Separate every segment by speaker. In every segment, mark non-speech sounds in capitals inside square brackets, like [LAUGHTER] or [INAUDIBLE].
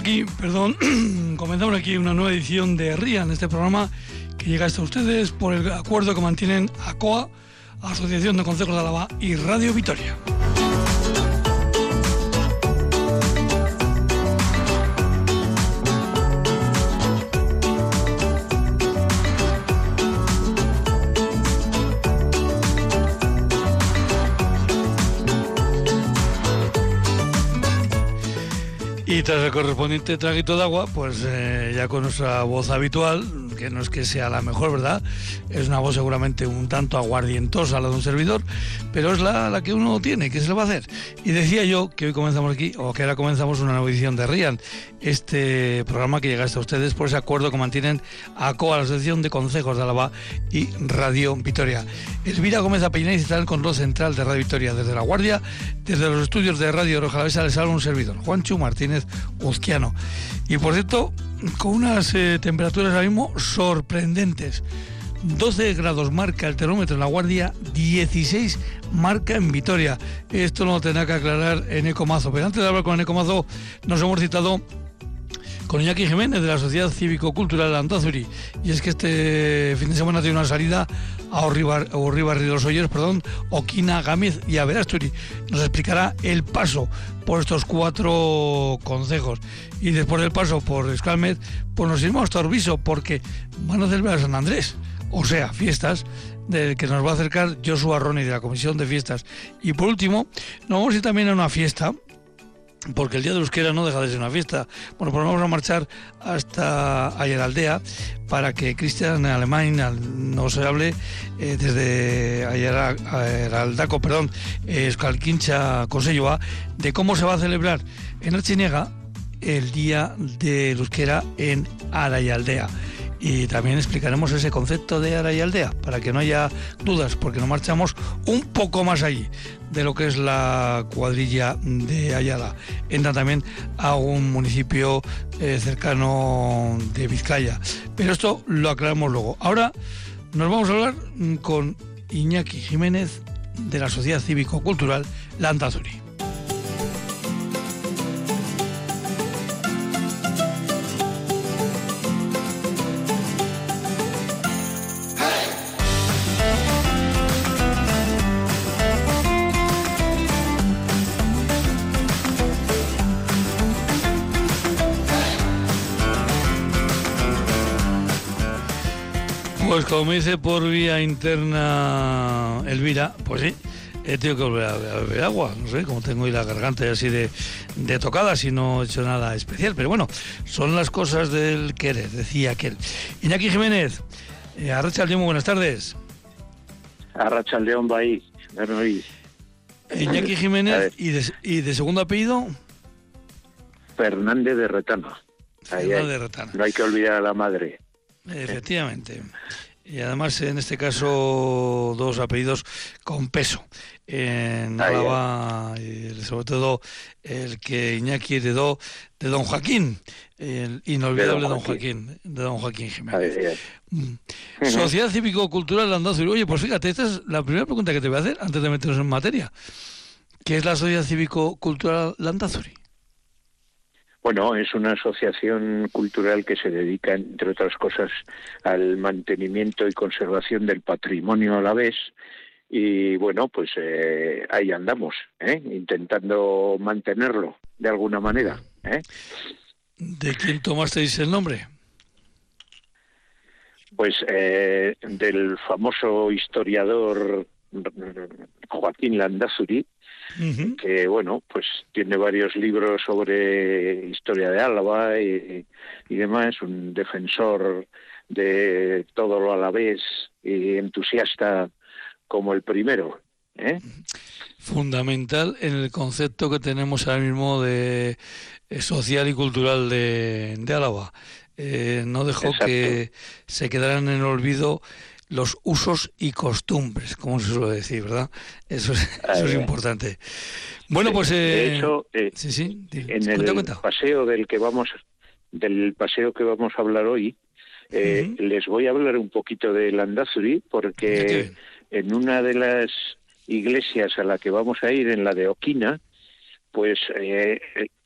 Speaker 1: Aquí, perdón, [CLEARS THROAT] comenzamos aquí una nueva edición de RIAN, este programa que llega hasta ustedes por el acuerdo que mantienen ACOA, Asociación de Consejos de Álava y Radio Vitoria. Y tras el correspondiente traguito de agua, pues eh, ya con nuestra voz habitual, que no es que sea la mejor, ¿verdad? Es una voz seguramente un tanto aguardientosa la de un servidor, pero es la, la que uno tiene, que se le va a hacer. Y decía yo que hoy comenzamos aquí, o que ahora comenzamos una nueva edición de RIAN, este programa que llega hasta ustedes por ese acuerdo que mantienen ACOA, la Asociación de Consejos de Álava y Radio Vitoria. Elvira Gómez Apellínez está en el control central de Radio Vitoria desde La Guardia, desde los estudios de Radio Rojalavesa les habla un servidor, Juancho Martínez Uzquiano. Y por cierto, con unas eh, temperaturas ahora mismo sorprendentes. 12 grados marca el termómetro en La Guardia, 16 marca en Vitoria. Esto lo tendrá que aclarar en Ecomazo. Pero antes de hablar con Ecomazo, nos hemos citado con Iñaki Jiménez de la Sociedad Cívico-Cultural Antazuri. Y es que este fin de semana tiene una salida a Orribarri de los Olleros, perdón, Oquina, Gámez y Averasturi. Nos explicará el paso por estos cuatro consejos. Y después del paso por Escalmet, pues nos iremos a Torbiso porque van a celebrar San Andrés. O sea, fiestas del que nos va a acercar Joshua Ronnie de la Comisión de Fiestas. Y por último, nos vamos a ir también a una fiesta porque el Día de Euskera no deja de ser una fiesta. Bueno, pues vamos a marchar hasta Ayeraldea para que Cristian Alemán nos hable eh, desde Ayeraldaco, perdón, Escalquincha Conselloa, de cómo se va a celebrar en Archinega el Día de Euskera en Arayaldea y también explicaremos ese concepto de ara y aldea para que no haya dudas porque nos marchamos un poco más allí de lo que es la cuadrilla de Ayala. Entra también a un municipio eh, cercano de Vizcaya. Pero esto lo aclaramos luego. Ahora nos vamos a hablar con Iñaki Jiménez de la Sociedad Cívico-Cultural Landazuri. Como dice por vía interna Elvira, pues sí, he tenido que volver a, beber agua, no sé, como tengo hoy la garganta así de, tocada, si no he hecho nada especial, pero bueno, son las cosas del querer, decía aquel. Iñaki Jiménez, eh, Arracha León, buenas tardes.
Speaker 2: Arracha León, ahí,
Speaker 1: Iñaki Jiménez, ¿y de, ¿y de segundo apellido?
Speaker 2: Fernández de Retano. Fernández de Retano. No hay que olvidar a la madre.
Speaker 1: Efectivamente. Y además, en este caso, dos apellidos con peso. En Álava, sobre todo el que Iñaki heredó de don Joaquín, el inolvidable don Joaquín. de don Joaquín Jiménez. Mm. Sociedad Cívico-Cultural Landazuri. Oye, pues fíjate, esta es la primera pregunta que te voy a hacer antes de meternos en materia. ¿Qué es la Sociedad Cívico-Cultural Landazuri?
Speaker 2: Bueno, es una asociación cultural que se dedica, entre otras cosas, al mantenimiento y conservación del patrimonio a la vez. Y bueno, pues eh, ahí andamos, ¿eh? intentando mantenerlo de alguna manera. ¿eh?
Speaker 1: ¿De quién tomasteis el nombre?
Speaker 2: Pues eh, del famoso historiador Joaquín Landazuri, que bueno, pues tiene varios libros sobre historia de Álava y, y demás, un defensor de todo lo alavés y entusiasta como el primero. ¿eh?
Speaker 1: Fundamental en el concepto que tenemos ahora mismo de eh, social y cultural de, de Álava. Eh, no dejó que se quedaran en el olvido los usos y costumbres, como se suele decir, ¿verdad? Eso es, eso es importante. Bueno, pues...
Speaker 2: de eh, hecho, eh, sí, sí, en el paseo del que vamos del paseo que vamos a hablar hoy, eh, les voy a hablar un poquito de Landazuri, porque en una de las iglesias a la que vamos a ir, en la de Oquina, pues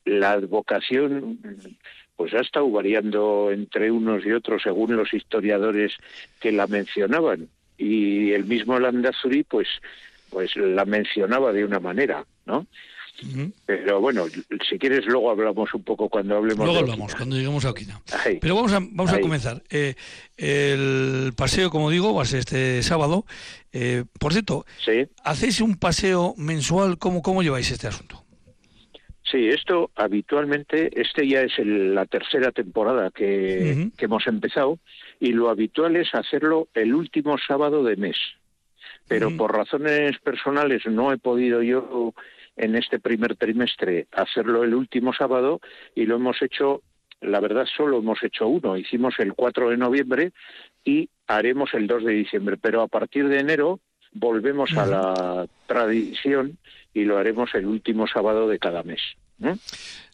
Speaker 2: la advocación pues ha estado variando entre unos y otros según los historiadores que la mencionaban y el mismo Landazuri pues pues la mencionaba de una manera, ¿no? Pero bueno, si quieres luego hablamos un poco cuando hablemos.
Speaker 1: Luego hablamos cuando lleguemos a Okina. Pero vamos a vamos a comenzar. Eh, el paseo, como digo, va a ser este sábado. Eh, por cierto, ¿hacéis un paseo mensual? ¿Cómo cómo lleváis este asunto?
Speaker 2: Sí, esto habitualmente, este ya es la tercera temporada que, que hemos empezado y lo habitual es hacerlo el último sábado de mes. Pero por razones personales no he podido yo en este primer trimestre hacerlo el último sábado y lo hemos hecho, la verdad solo hemos hecho uno, hicimos el 4 de noviembre y haremos el 2 de diciembre, pero a partir de enero volvemos a la tradición y lo haremos el último sábado de cada mes.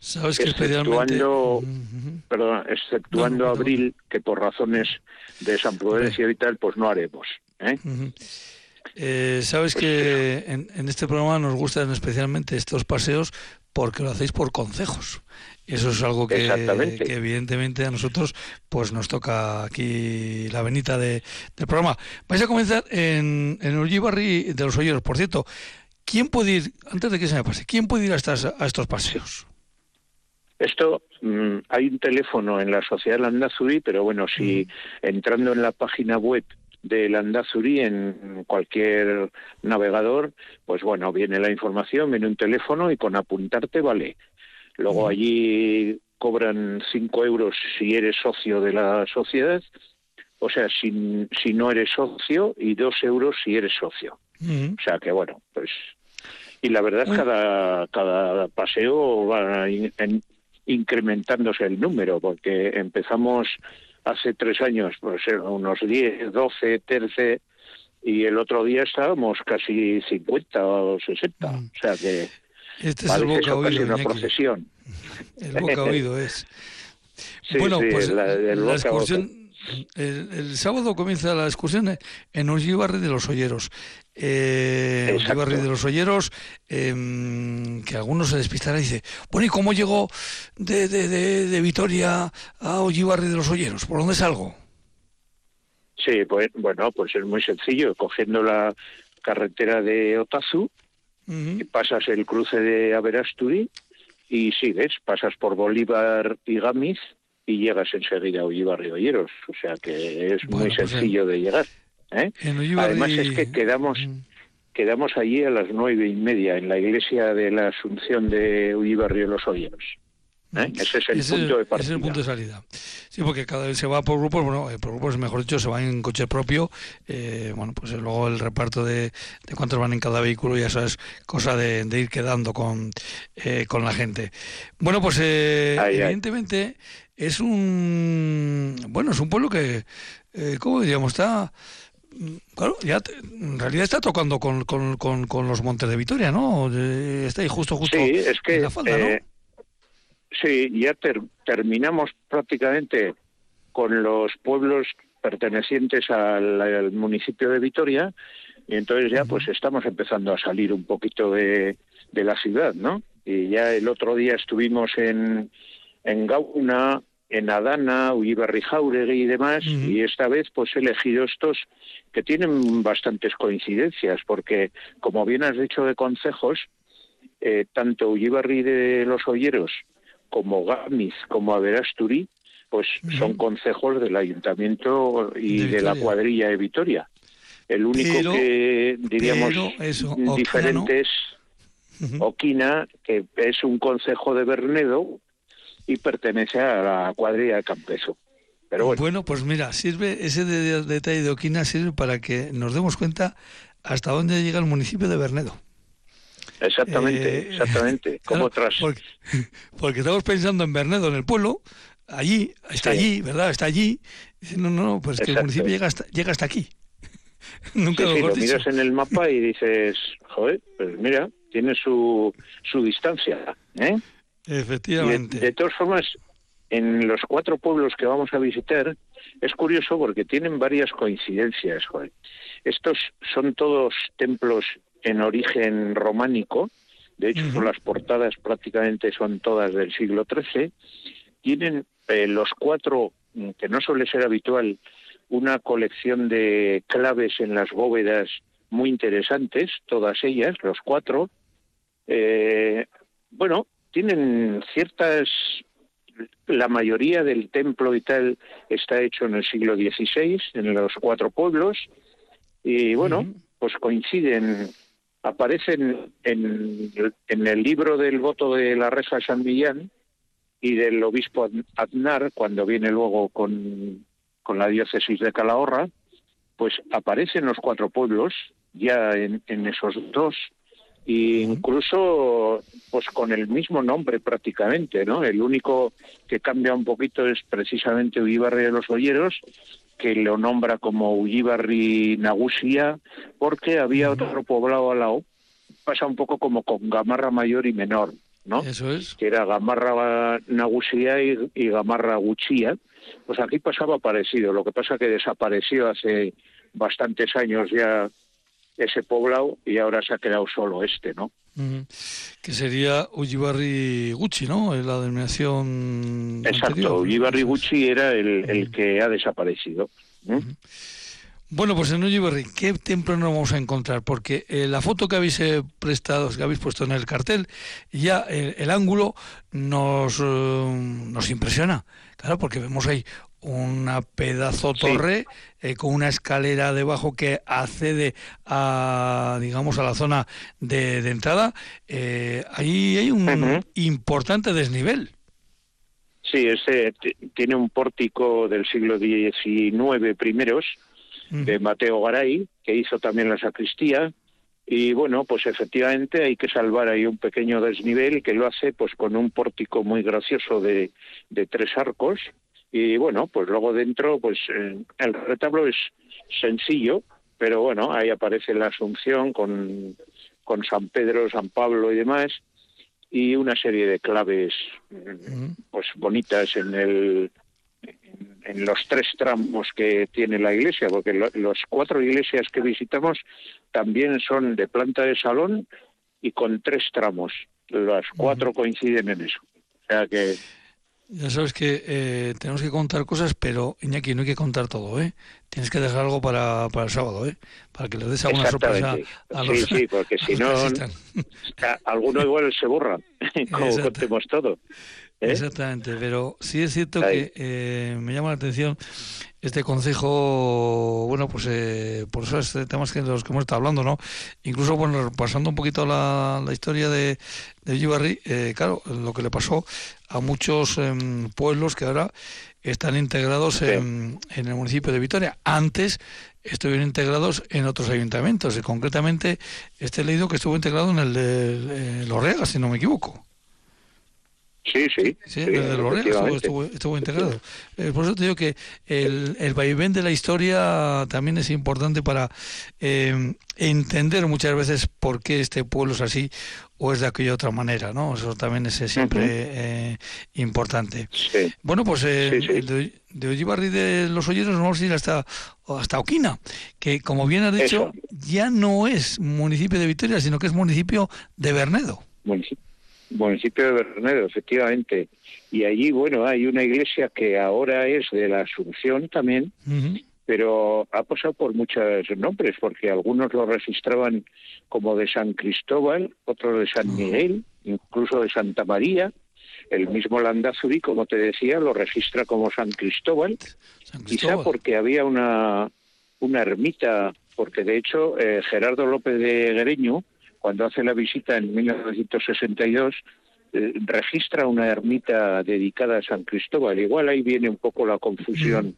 Speaker 1: Sabes que exceptuando,
Speaker 2: perdón, exceptuando abril, que por razones de San Prudencia y tal, pues no haremos. ¿eh?
Speaker 1: Eh, Sabes pues que en, este programa nos gustan especialmente estos paseos porque lo hacéis por consejos. Eso es algo que, evidentemente a nosotros pues nos toca aquí la venita de, del programa. Vais a comenzar en, en Ullibarri de los Olleros. Por cierto, ¿quién puede ir, antes de que se me pase, quién puede ir a, estas, a estos paseos?
Speaker 2: Esto mm, hay un teléfono en la Sociedad Landazuri, pero bueno, si entrando en la página web del Andazuri en cualquier navegador, pues bueno, viene la información, viene un teléfono y con apuntarte vale. Luego allí cobran cinco euros si eres socio de la sociedad, o sea, si, si no eres socio, y dos euros si eres socio. O sea que bueno, pues... Y la verdad, cada, cada paseo va incrementándose el número, porque empezamos hace tres años, pues unos 10, 12, 13, y el otro día estábamos casi 50 o 60. Mm. O sea que
Speaker 1: este es el boca oído,
Speaker 2: una procesión.
Speaker 1: El boca oído es. [LAUGHS] bueno, pues la, excursión, el, sábado comienza la excursión en Ullibarri de los Olleros. Eh, Ullibarri de los Olleros, em, que algunos se despistarán y dice, bueno, ¿y cómo llegó de, de, de, Vitoria a Ullibarri de los Olleros? ¿Por dónde salgo?
Speaker 2: Sí, pues bueno, pues es muy sencillo, cogiendo la carretera de Otazu, pasas el cruce de Averasturi y sigues, pasas por Bolívar y Gamiz y llegas enseguida a Ullibarri Olleros. O sea que es muy pues sencillo de llegar. ¿eh? Además es que quedamos mm. quedamos allí a las nueve y media en la iglesia de la Asunción de Ullibarri de los Olleros. ¿eh? Mm. Ese es el punto de partida.
Speaker 1: es el punto de salida. Sí, porque cada vez se va por grupos, bueno, eh, por grupos, mejor dicho, se va en coche propio. bueno, pues luego el reparto de, de, cuántos van en cada vehículo ya eso es cosa de, ir quedando con, con la gente. Bueno, pues evidentemente es un bueno es un pueblo que eh, cómo diríamos está claro ya en realidad está tocando con, con, con, los montes de Vitoria no está ahí justo justo
Speaker 2: sí es que la falda, ¿no? Eh, sí ya terminamos prácticamente con los pueblos pertenecientes al, municipio de Vitoria y entonces ya pues estamos empezando a salir un poquito de, de la ciudad no y ya el otro día estuvimos en en Gauna, en Adana, Ullibarri Jauregui y demás, y esta vez pues he elegido estos que tienen bastantes coincidencias, porque como bien has dicho de consejos, eh, tanto Ullibarri de los Olleros como Gamiz como Averasturi, pues son consejos del ayuntamiento y de, la cuadrilla de Vitoria. El único que diríamos diferente es Oquina, que es un consejo de Bernedo, y pertenece a la cuadrilla de Campeso. Pero
Speaker 1: bueno. pues mira, sirve ese detalle de Oquina sirve para que nos demos cuenta hasta dónde llega el municipio de Bernedo.
Speaker 2: Exactamente, eh, exactamente. [LAUGHS] Como tras...
Speaker 1: Porque, estamos pensando en Bernedo, en el pueblo, allí, está allí, ¿verdad? Está allí. no, no, no, pues que el municipio llega hasta, llega hasta aquí. [LAUGHS]
Speaker 2: Nunca lo, lo miras en el mapa y dices, joder, pues mira, tiene su, su distancia, ¿eh?
Speaker 1: Efectivamente.
Speaker 2: De, todas formas, en los cuatro pueblos que vamos a visitar, es curioso porque tienen varias coincidencias. Estos son todos templos en origen románico de hecho las portadas prácticamente son todas del siglo XIII, tienen eh, los cuatro, mm, que no suele ser habitual, una colección de claves en las bóvedas muy interesantes, todas ellas, los cuatro. Eh, bueno, tienen ciertas la mayoría del templo y tal está hecho en el siglo XVI, en los cuatro pueblos, y bueno, pues coinciden, aparecen en, en, el libro del voto de la Reja San Millán y del obispo Aznar, cuando viene luego con, con la diócesis de Calahorra, pues aparecen los cuatro pueblos ya en, en esos dos e incluso pues con el mismo nombre prácticamente, ¿no? El único que cambia un poquito es precisamente Ullibarri de los Olleros, que lo nombra como Ullibarri Nagusia, porque había otro poblado al lado, pasa un poco como con Gamarra Mayor y Menor, ¿no?
Speaker 1: Eso es.
Speaker 2: Que era Gamarra Nagusia y, y Gamarra Guchía. Pues aquí pasaba parecido, lo que pasa que desapareció hace bastantes años ya ese poblado y ahora se ha quedado solo este, ¿no?
Speaker 1: Que sería Ullibarri Gucci, ¿no? La denominación.
Speaker 2: Exacto, Ullibarri Gucci era el, el, que ha desaparecido.
Speaker 1: Bueno, pues en Ullibarri, ¿qué templo nos vamos a encontrar? Porque eh, la foto que habéis eh, prestado, que habéis puesto en el cartel, ya el, el ángulo nos, nos impresiona. Claro, porque vemos ahí una pedazo torre eh, con una escalera debajo que accede a digamos a la zona de, de entrada eh, ahí hay un importante desnivel.
Speaker 2: Sí ese tiene un pórtico del siglo XIX primeros de Mateo Garay que hizo también la sacristía. Y bueno, pues efectivamente hay que salvar ahí un pequeño desnivel que lo hace pues con un pórtico muy gracioso de, de tres arcos y bueno, pues luego dentro, pues eh, el retablo es sencillo, pero bueno, ahí aparece la Asunción con, con San Pedro, San Pablo y demás, y una serie de claves pues bonitas en el en los tres tramos que tiene la iglesia, porque lo, los cuatro iglesias que visitamos también son de planta de salón y con tres tramos. Las cuatro coinciden en eso. O sea que
Speaker 1: ya sabes que eh, tenemos que contar cosas, pero Iñaki, no hay que contar todo, ¿eh? Tienes que dejar algo para, para el sábado, ¿eh? Para que les des alguna sorpresa a los
Speaker 2: Sí, sí, porque si [LAUGHS] no, [LAUGHS] alguno igual se borra, [LAUGHS] como contemos todo.
Speaker 1: ¿eh? Exactamente, pero sí es cierto que eh, me llama la atención este consejo, bueno, pues eh, por esos temas que de los que hemos estado hablando, ¿no? Incluso, bueno, pasando un poquito la, la historia de, de eh, claro, lo que le pasó a muchos em, pueblos que ahora están integrados en, en, el municipio de Vitoria. Antes estuvieron integrados en otros ayuntamientos, y concretamente este leído que estuvo integrado en el de Lorrega, si no me equivoco.
Speaker 2: Sí, sí.
Speaker 1: Sí, desde estuvo, estuvo, integrado. Eh, por eso te digo que el, el vaivén de la historia también es importante para eh, entender muchas veces por qué este pueblo es así o es de aquella otra manera, ¿no? Eso también es siempre eh, importante.
Speaker 2: Sí.
Speaker 1: Bueno, pues eh, sí, de, de Ollibarri de los Olleros nos vamos a ir hasta, hasta Oquina, que como bien has dicho, Eso. ya no es municipio de Vitoria, sino que es municipio de Bernedo.
Speaker 2: Municipio municipio de Bernedo, efectivamente. Y allí, bueno, hay una iglesia que ahora es de la Asunción también, uh -huh. pero ha pasado por muchos nombres, porque algunos lo registraban como de San Cristóbal, otros de San Miguel, incluso de Santa María. El mismo Landazuri, como te decía, lo registra como San Cristóbal, San Cristóbal. quizá porque había una, una ermita, porque de hecho eh, Gerardo López de Guereño, cuando hace la visita en 1962, eh, registra una ermita dedicada a San Cristóbal. Igual ahí viene un poco la confusión.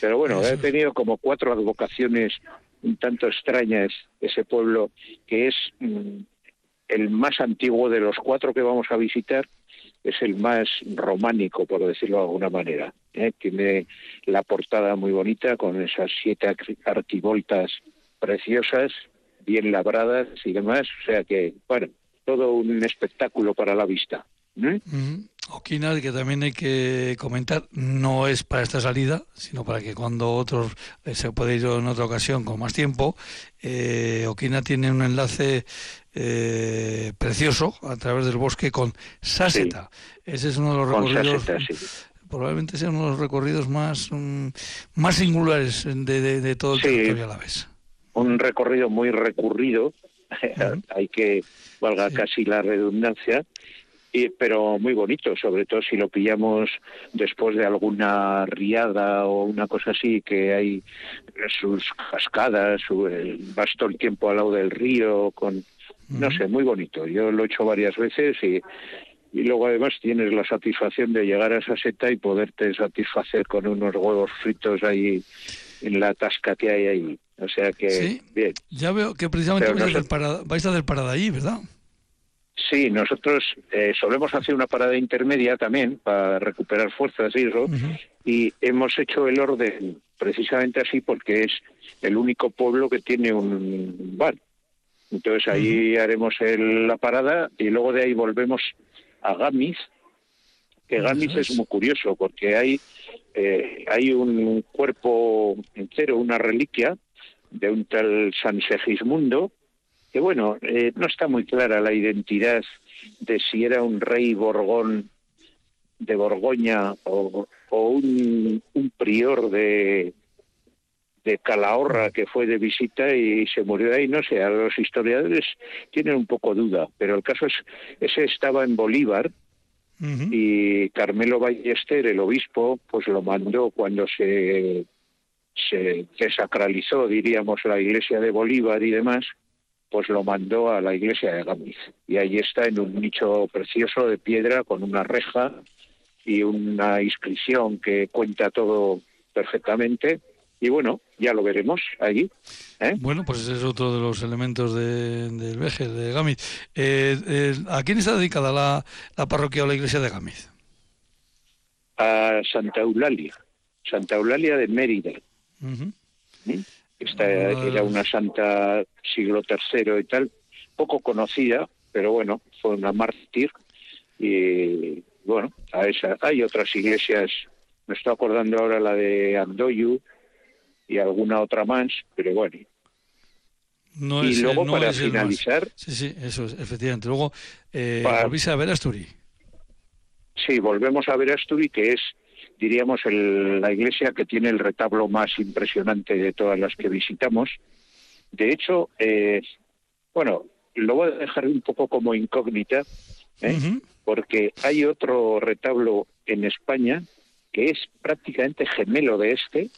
Speaker 2: Pero bueno, he tenido como cuatro advocaciones un tanto extrañas ese pueblo, que es mm, el más antiguo de los cuatro que vamos a visitar, es el más románico, por decirlo de alguna manera. ¿eh? Tiene la portada muy bonita con esas siete arquivoltas preciosas bien labradas y demás, o sea que, bueno, todo un espectáculo para la vista. ¿eh?
Speaker 1: Mm, Oquina, que también hay que comentar, no es para esta salida, sino para que cuando otros eh, se puede ir en otra ocasión con más tiempo. Eh, Oquina tiene un enlace eh, precioso a través del bosque con Sáseta. Ese es uno de los recorridos. Probablemente sea uno de los recorridos más, mm, más singulares de, todo el territorio a la vez.
Speaker 2: Un recorrido muy recurrido, [LAUGHS] hay que, valga casi la redundancia, pero muy bonito, sobre todo si lo pillamos después de alguna riada o una cosa así, que hay sus cascadas, su, vas todo el tiempo al lado del río, con, no sé, muy bonito. Yo lo he hecho varias veces y, y luego además tienes la satisfacción de llegar a esa seta y poderte satisfacer con unos huevos fritos ahí en la tasca que hay ahí. O sea que, bien.
Speaker 1: Ya veo que precisamente vais, a parada, vais a hacer parada ahí, ¿verdad?
Speaker 2: Sí, nosotros eh, solemos hacer una parada intermedia también para recuperar fuerzas y eso, y hemos hecho el orden precisamente así porque es el único pueblo que tiene un bar. Entonces ahí haremos la parada y luego de ahí volvemos a Gamis, que Gamis es muy curioso porque hay, eh, hay un cuerpo entero, una reliquia de un tal San Segismundo, que bueno, eh, no está muy clara la identidad de si era un rey borgón de Borgoña o, un, prior de, de Calahorra que fue de visita y se murió ahí, no sé, a los historiadores tienen un poco duda, pero el caso es, ese estaba en Bolívar y Carmelo Ballester, el obispo, pues lo mandó cuando se, se desacralizó, diríamos, la iglesia de Bolívar y demás, pues lo mandó a la iglesia de Gamiz. Y ahí está en un nicho precioso de piedra con una reja y una inscripción que cuenta todo perfectamente. Y bueno, ya lo veremos allí. ¿eh?
Speaker 1: Bueno, pues ese es otro de los elementos del veje de Gamiz. Eh, eh, ¿A quién está dedicada la, la, parroquia o la iglesia de Gamiz?
Speaker 2: A Santa Eulalia, Santa Eulalia de Mérida. Esta era una santa siglo III y tal, poco conocida, pero bueno, fue una mártir. Y bueno, a esa. Hay otras iglesias, me estoy acordando ahora la de Andoyu y alguna otra más, pero bueno. y luego para finalizar.
Speaker 1: Sí, sí, eso es, efectivamente. Luego, eh, a ver Asturi.
Speaker 2: Sí, volvemos a ver Asturi, que es diríamos, el, la iglesia que tiene el retablo más impresionante de todas las que visitamos. De hecho, eh, bueno, lo voy a dejar un poco como incógnita, ¿eh? porque hay otro retablo en España que es prácticamente gemelo de este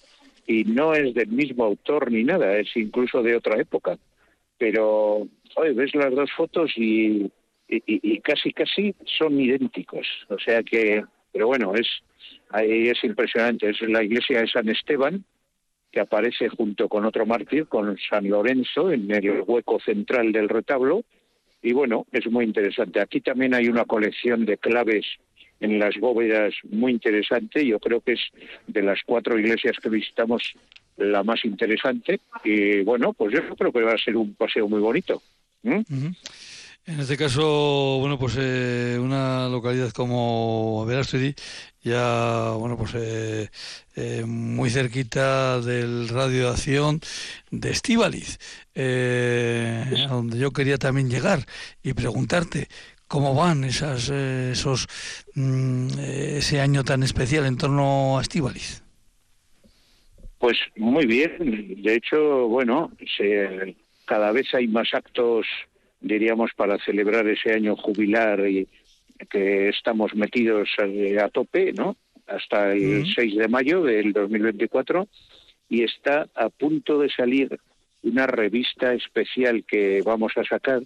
Speaker 2: y no es del mismo autor ni nada, es incluso de otra época. Pero, oye, ves las dos fotos y, y casi, casi son idénticos. O sea que, pero bueno, es Ahí es impresionante, es la iglesia de San Esteban, que aparece junto con otro mártir, con San Lorenzo, en el hueco central del retablo. Y bueno, es muy interesante. Aquí también hay una colección de claves en las bóvedas muy interesante. Yo creo que es de las cuatro iglesias que visitamos la más interesante. Y bueno, pues yo creo que va a ser un paseo muy bonito.
Speaker 1: En este caso, bueno, pues eh, una localidad como Verasturi, ya, bueno, pues eh, eh, muy cerquita del radio de acción de Estíbaliz, a donde yo quería también llegar y preguntarte cómo van esas, esos, mm, ese año tan especial en torno a Estíbaliz.
Speaker 2: Pues muy bien, de hecho, bueno, se, cada vez hay más actos diríamos, para celebrar ese año jubilar y que estamos metidos a, tope, ¿no? Hasta el 6 de mayo del 2024 y está a punto de salir una revista especial que vamos a sacar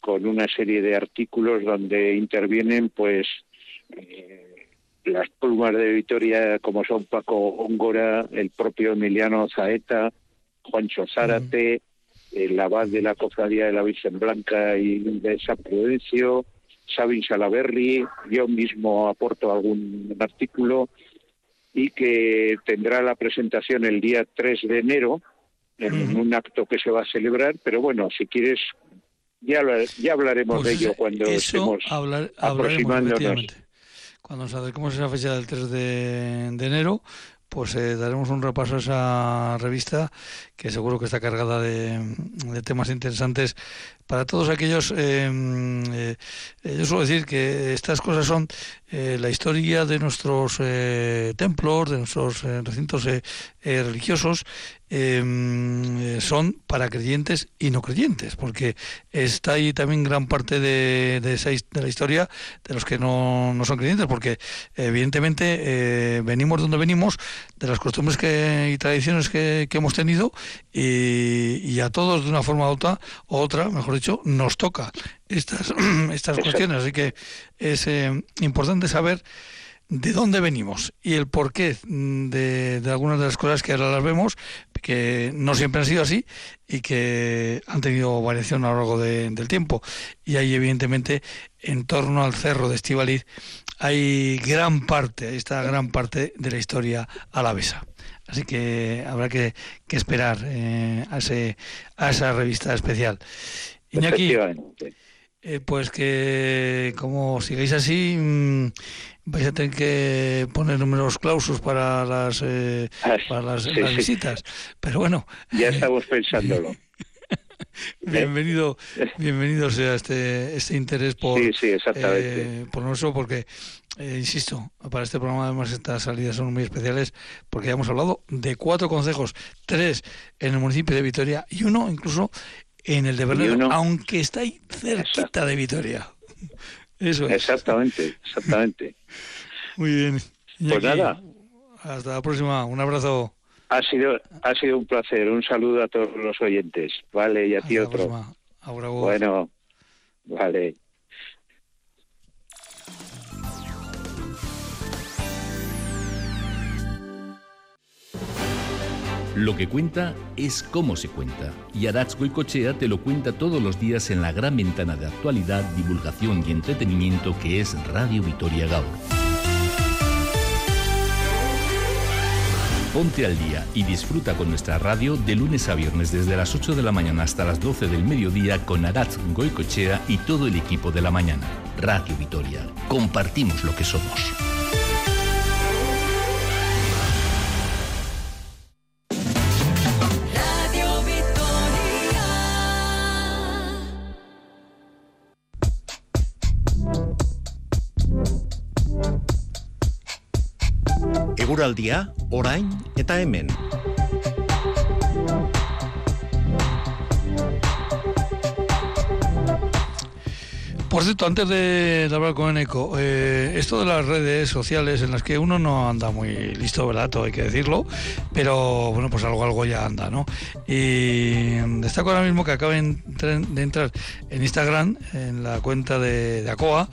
Speaker 2: con una serie de artículos donde intervienen pues eh, las plumas de Vitoria como son Paco Óngora, el propio Emiliano Zaeta, Juancho Zárate, el abad de la Cofradía de la Virgen Blanca y de San Prudencio, Sabin Salaberry, yo mismo aporto algún artículo y que tendrá la presentación el día 3 de enero en un acto que se va a celebrar, pero bueno, si quieres ya, ya hablaremos pues de ello cuando estemos aproximándonos.
Speaker 1: cuando nos acerquemos a esa fecha del 3 de, enero, pues eh, daremos un repaso a esa revista que seguro que está cargada de, temas interesantes para todos aquellos. Em, eh, yo suelo decir que estas cosas son eh, la historia de nuestros templos, de nuestros recintos religiosos Em, eh, son para creyentes y no creyentes, porque está ahí también gran parte de, de, esa, de la historia de los que no, no son creyentes, porque evidentemente eh, venimos donde venimos, de las costumbres que, y tradiciones que, que hemos tenido, y, y, a todos de una forma u otra, otra, mejor dicho, nos toca estas, [CLEARS THROAT] estas cuestiones. Así que es eh, importante saber de dónde venimos y el porqué de, de, algunas de las cosas que ahora las vemos, que no siempre han sido así y que han tenido variación a lo largo del tiempo. Y ahí, evidentemente, en torno al cerro de Estivaliz, hay gran parte, esta gran parte de la historia alavesa. Así que habrá que, esperar eh, a, ese, a esa revista especial. Iñaki, eh, pues que como sigáis así, mm, vais a tener que poner números clausos para las, eh, ah, para las, visitas. Pero bueno.
Speaker 2: Ya estamos pensándolo. [LAUGHS]
Speaker 1: bienvenido, bienvenido sea este, este interés por,
Speaker 2: sí, sí, exactamente.
Speaker 1: Eh, por nosotros, porque, eh, insisto, para este programa además estas salidas son muy especiales, porque ya hemos hablado de cuatro consejos, tres en el municipio de Vitoria y uno incluso en el de Berlín, aunque está ahí cerquita de Vitoria. Eso es.
Speaker 2: Exactamente, exactamente. [LAUGHS]
Speaker 1: Muy bien.
Speaker 2: pues nada.
Speaker 1: Hasta la próxima. Un abrazo.
Speaker 2: Ha sido, ha sido un placer. Un saludo a todos los oyentes. Vale, y a ti otro. Bueno, vale.
Speaker 3: Lo que cuenta es cómo se cuenta. Y Arats Goicochea te lo cuenta todos los días en la gran ventana de actualidad, divulgación y entretenimiento que es Radio Vitoria Gaur. Ponte al día y disfruta con nuestra radio de lunes a viernes desde las 8 de la mañana hasta las 12 del mediodía con Arats Goicochea y todo el equipo de la mañana. Radio Vitoria. Compartimos lo que somos.
Speaker 4: Eguraldia, orain eta hemen.
Speaker 1: Por cierto, antes de, hablar con Eneco, eh, esto de las redes sociales en las que uno no anda muy listo, ¿verdad? Todo hay que decirlo, pero bueno, pues algo, algo ya anda, ¿no? Y destaco ahora mismo que acaben de entrar en Instagram, en la cuenta de, de ACOA,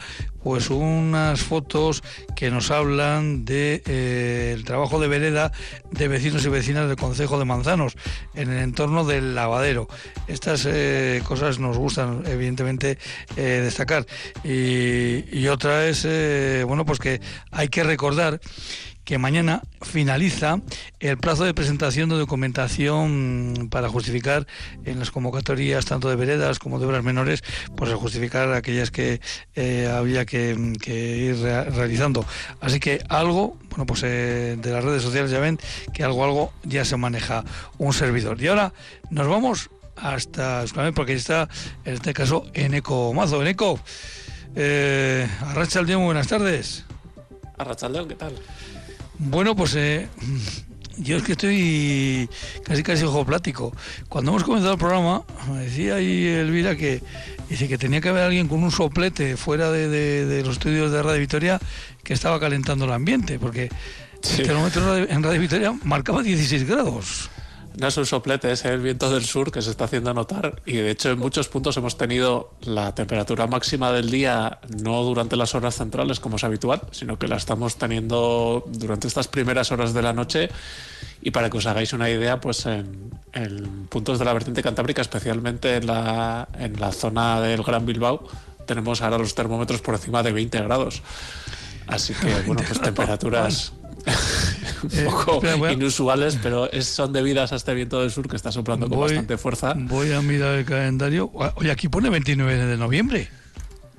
Speaker 1: pues unas fotos que nos hablan de eh, trabajo de vereda de vecinos y vecinas del Concejo de Manzanos en el entorno del lavadero. Estas eh, cosas nos gustan evidentemente eh, destacar y, y, otra es bueno pues que hay que recordar que mañana finaliza el plazo de presentación de documentación para justificar en las convocatorias tanto de veredas como de obras menores, pues justificar aquellas que eh, había que, ir realizando. Así que algo, bueno, pues eh, de las redes sociales ya ven que algo, algo ya se maneja un servidor. Y ahora nos vamos hasta porque está en este caso Eneco Mazo. Eneco, eh, Arracha el día, muy buenas tardes.
Speaker 5: Arracha ¿qué tal?
Speaker 1: Bueno, pues eh, yo es que estoy casi casi ojo plático. Cuando hemos comenzado el programa, me decía ahí Elvira que dice que tenía que haber alguien con un soplete fuera de, los estudios de Radio Victoria que estaba calentando el ambiente, porque el termómetro en Radio Victoria marcaba 16 grados
Speaker 5: no es un soplete, es el viento del sur que se está haciendo notar y de hecho en muchos puntos hemos tenido la temperatura máxima del día no durante las horas centrales como es habitual, sino que la estamos teniendo durante estas primeras horas de la noche y para que os hagáis una idea, pues en, puntos de la vertiente cantábrica, especialmente en la, en la zona del Gran Bilbao, tenemos ahora los termómetros por encima de 20 grados. Así que, bueno, pues [LAUGHS] temperaturas [LAUGHS] un eh, poco inusuales, pero son debidas a este viento del sur que está soplando con bastante fuerza.
Speaker 1: Voy a mirar el calendario. Oye, aquí pone 29 de noviembre.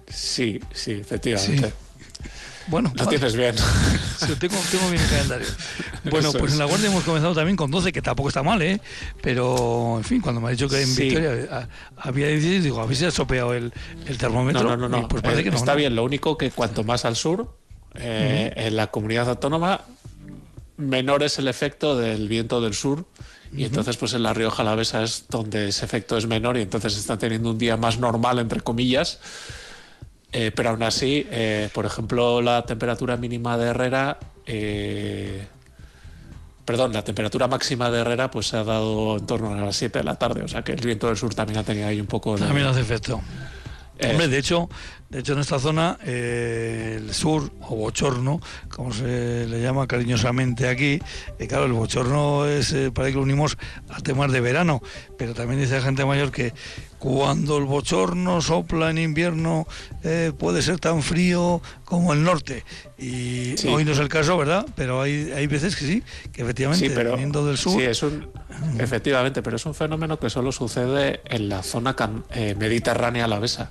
Speaker 5: Sí, sí, efectivamente.
Speaker 1: Bueno,
Speaker 5: lo tienes bien. [LAUGHS]
Speaker 1: tengo, tengo bien el calendario. [LAUGHS] Bueno, pues en La Guardia hemos comenzado también con 12, que tampoco está mal, ¿eh? Pero, en fin, cuando me ha dicho que en Victoria había 16, digo, ¿habéis estropeado el, el termómetro?
Speaker 5: No, no, no.
Speaker 1: Pues
Speaker 5: parece que no, está bien, lo único que cuanto más al sur, eh, en la comunidad autónoma, menor es el efecto del viento del sur. Y entonces, pues en la Rioja Alavesa es donde ese efecto es menor y entonces está teniendo un día más normal, entre comillas. Eh, pero aún así, eh, por ejemplo, la temperatura mínima de Herrera, eh, perdón, la temperatura máxima de Herrera pues se ha dado en torno a las 7 de la tarde, o sea que el viento del sur también ha tenido ahí un poco de...
Speaker 1: También hace efecto. Hombre, de hecho, de hecho en esta zona, el sur o bochorno, como se le llama cariñosamente aquí, claro, el bochorno es para que lo unimos a temas de verano, pero también dice la gente mayor que cuando el bochorno sopla en invierno eh, puede ser tan frío como el norte. Y hoy no es el caso, ¿verdad? Pero hay, hay veces que sí, que efectivamente, viniendo del sur...
Speaker 5: Sí, es un, efectivamente, pero es un fenómeno que solo sucede en la zona eh, mediterránea alavesa.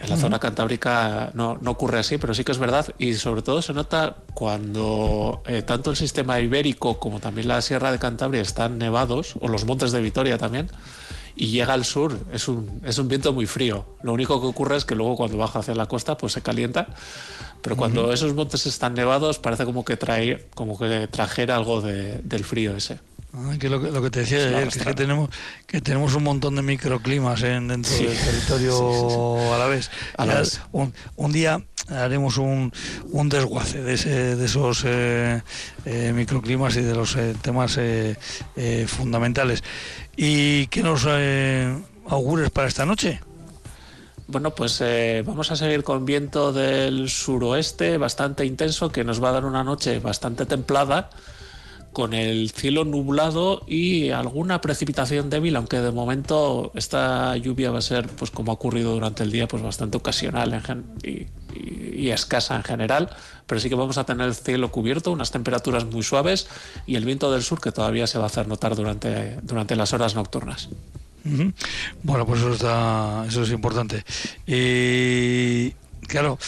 Speaker 5: En la zona cantábrica no, no, ocurre así, pero sí que es verdad. Y sobre todo se nota cuando eh, tanto el sistema ibérico como también la Sierra de Cantabria están nevados, o los montes de Vitoria también, y llega al sur, es un, es un viento muy frío. Lo único que ocurre es que luego cuando baja hacia la costa pues se calienta, pero cuando esos montes están nevados parece como que trae, como que trajera algo del frío ese.
Speaker 1: Ah, que lo, que te decía ayer, que, es que tenemos, que tenemos un montón de microclimas en, dentro del territorio a la vez. Un, un, día haremos un, un desguace de, ese, de esos eh, eh, microclimas y de los eh, temas fundamentales. ¿Y qué nos augures para esta noche?
Speaker 5: Bueno, pues vamos a seguir con viento del suroeste bastante intenso que nos va a dar una noche bastante templada con el cielo nublado y alguna precipitación débil, aunque de momento esta lluvia va a ser, pues como ha ocurrido durante el día, pues bastante ocasional y, escasa en general, pero sí que vamos a tener el cielo cubierto, unas temperaturas muy suaves y el viento del sur que todavía se va a hacer notar durante, durante las horas nocturnas.
Speaker 1: Bueno, pues eso, está, eso es importante. Y claro,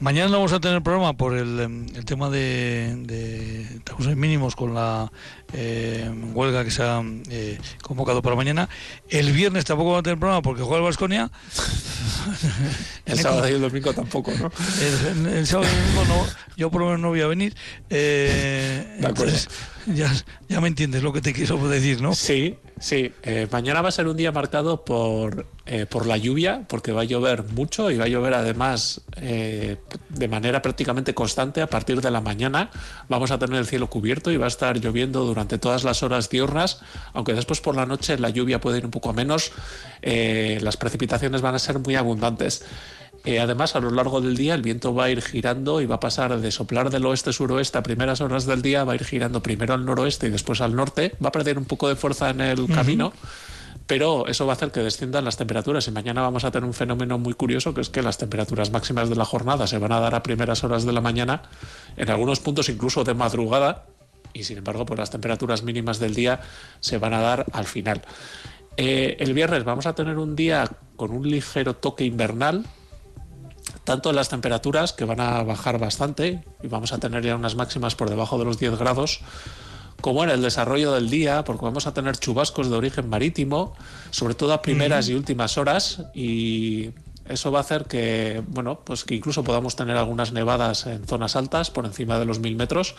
Speaker 1: Mañana no vamos a tener programa por el, em, tema de, de mínimos con la eh, huelga que se ha eh, convocado para mañana. El viernes tampoco vamos a tener programa porque juega el Vasconia. [LAUGHS]
Speaker 5: el sábado y el domingo tampoco, ¿no?
Speaker 1: El, sábado y el domingo no, yo por lo menos no voy a venir. Eh, entonces, ya, ya me entiendes lo que te quiero decir, ¿no?
Speaker 5: Sí, Sí, eh, mañana va a ser un día marcado por, eh, por la lluvia, porque va a llover mucho y va a llover además eh, de manera prácticamente constante a partir de la mañana. Vamos a tener el cielo cubierto y va a estar lloviendo durante todas las horas diurnas, aunque después por la noche la lluvia puede ir un poco a menos, las precipitaciones van a ser muy abundantes. Eh, además, a lo largo del día el viento va a ir girando y va a pasar de soplar del oeste-suroeste a primeras horas del día, va a ir girando primero al noroeste y después al norte, va a perder un poco de fuerza en el camino, pero eso va a hacer que desciendan las temperaturas y mañana vamos a tener un fenómeno muy curioso que es que las temperaturas máximas de la jornada se van a dar a primeras horas de la mañana, en algunos puntos incluso de madrugada, y sin embargo pues las temperaturas mínimas del día se van a dar al final. Eh, el viernes vamos a tener un día con un ligero toque invernal, tanto en las temperaturas que van a bajar bastante y vamos a tener ya unas máximas por debajo de los 10 grados, como en el desarrollo del día, porque vamos a tener chubascos de origen marítimo, sobre todo a primeras y últimas horas y eso va a hacer que, bueno, pues que incluso podamos tener algunas nevadas en zonas altas por encima de los mil metros.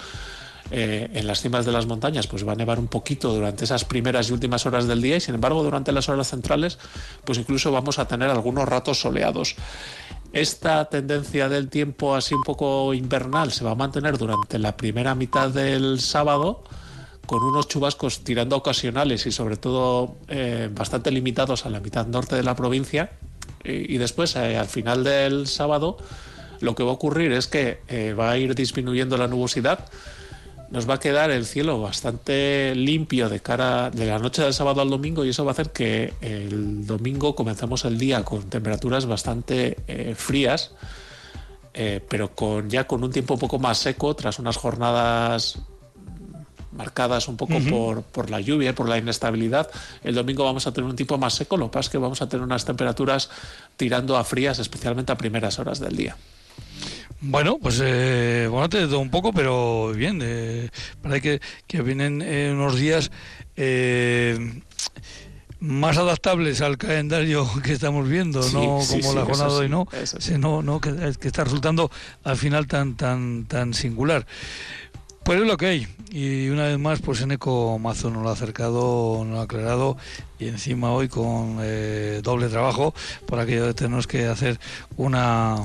Speaker 5: Eh, en las cimas de las montañas pues va a nevar un poquito durante esas primeras y últimas horas del día y sin embargo durante las horas centrales pues incluso vamos a tener algunos ratos soleados. Esta tendencia del tiempo así un poco invernal se va a mantener durante la primera mitad del sábado con unos chubascos tirando ocasionales y sobre todo eh, bastante limitados a la mitad norte de la provincia. Y, después, eh, al final del sábado, lo que va a ocurrir es que eh, va a ir disminuyendo la nubosidad nos va a quedar el cielo bastante limpio de cara de la noche del sábado al domingo y eso va a hacer que el domingo comencemos el día con temperaturas bastante frías, pero con ya con un tiempo un poco más seco tras unas jornadas marcadas un poco por, por, la lluvia, por la inestabilidad. El domingo vamos a tener un tiempo más seco, lo que pasa es que vamos a tener unas temperaturas tirando a frías, especialmente a primeras horas del día.
Speaker 1: Bueno, pues eh, bueno, te doy un poco, pero bien. Eh, parece que, que vienen eh, unos días eh, más adaptables al calendario [LAUGHS] que estamos viendo, no como la jornada de hoy, ¿no? Sino, no que, que, está resultando al final tan tan tan singular. Pues es lo que hay. Y una vez más, pues Eneco Mazo nos lo ha acercado, nos lo ha aclarado y encima hoy con eh, doble trabajo por aquello de tener que hacer una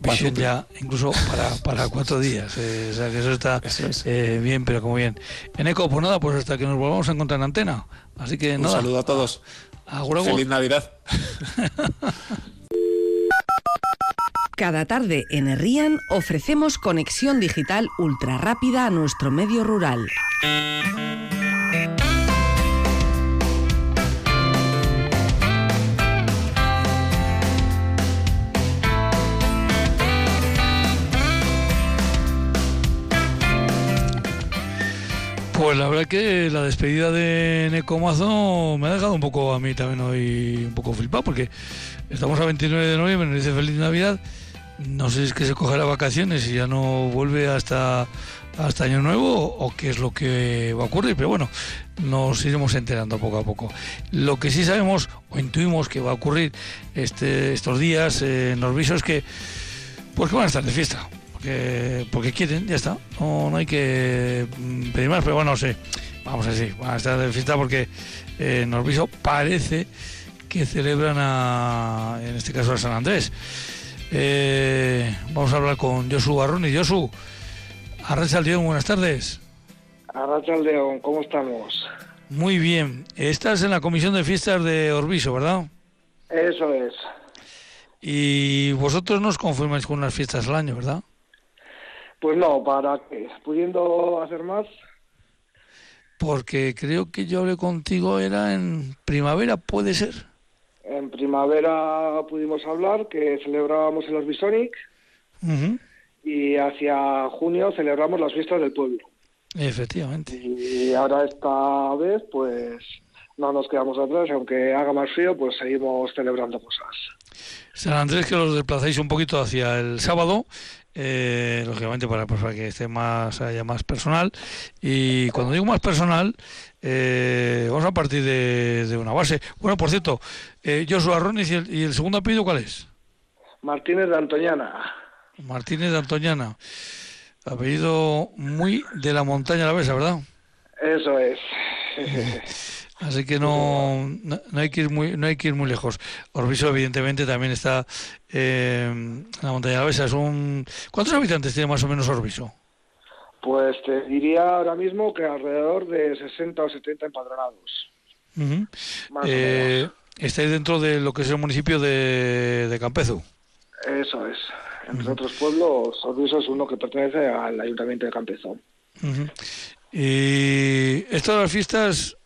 Speaker 1: visión ya incluso para, para cuatro [LAUGHS] días. Eh, o sea que eso está eh, bien, pero como bien. Eneco, pues nada, pues hasta que nos volvamos a encontrar en antena. Así que
Speaker 5: Un
Speaker 1: nada.
Speaker 5: saludo a todos. Feliz Navidad. [LAUGHS]
Speaker 6: Cada tarde en Herrian ofrecemos conexión digital ultra rápida a nuestro medio rural.
Speaker 1: Pues la verdad que la despedida de Necomazo me ha dejado un poco a mí también hoy un poco flipado porque estamos a 29 de noviembre, nos dice feliz Navidad. No sé si es que se cogerá vacaciones y ya no vuelve hasta, hasta Año Nuevo o qué es lo que va a ocurrir, pero bueno, nos iremos enterando poco a poco. Lo que sí sabemos o intuimos que va a ocurrir este, estos días eh, en Orbiso es que, pues que van a estar de fiesta porque, porque quieren, ya está. No, no hay que mm, pedir más, pero bueno, no sé. Vamos a decir, van a estar de fiesta porque eh, en Orbiso parece que celebran a, en este caso a San Andrés. Eh, vamos a hablar con Josu Barroni. Josu, Arracha León, buenas tardes.
Speaker 7: Arracha León, ¿cómo estamos?
Speaker 1: Muy bien. Estás en la comisión de fiestas de Orbiso, ¿verdad?
Speaker 7: Eso es.
Speaker 1: Y vosotros nos confirmáis con unas fiestas al año, ¿verdad?
Speaker 7: Pues no, ¿para qué? ¿Pudiendo hacer más?
Speaker 1: Porque creo que yo hablé contigo, era en primavera, ¿puede ser?
Speaker 7: En primavera pudimos hablar que celebrábamos el Orbisonic uh -huh. y hacia junio celebramos las fiestas del pueblo.
Speaker 1: Efectivamente.
Speaker 7: Y ahora esta vez, pues no nos quedamos atrás, aunque haga más frío, pues seguimos celebrando cosas.
Speaker 1: San Andrés, que los desplazáis un poquito hacia el sábado, eh, lógicamente para, pues, para que esté más haya más personal y cuando digo más personal eh, vamos a partir de, de, una base bueno por cierto eh, Joshua Ronis y el, y el segundo apellido cuál es
Speaker 7: Martínez de Antoñana
Speaker 1: Martínez de Antoñana apellido muy de la montaña la besa verdad
Speaker 7: eso es [LAUGHS]
Speaker 1: Así que no, no, no, hay que ir muy no hay que ir muy lejos. Orbiso evidentemente también está eh, en la montaña de la Besa. Es un... ¿Cuántos habitantes tiene más o menos Orbiso?
Speaker 7: Pues te diría ahora mismo que alrededor de 60 o 70 empadronados.
Speaker 1: Uh -huh. eh, estáis dentro de lo que es el municipio de, de Campezu.
Speaker 7: Eso es. Entre uh -huh. otros pueblos, Orbiso es uno que pertenece al ayuntamiento de Campezu.
Speaker 1: Uh -huh. Y estas las fiestas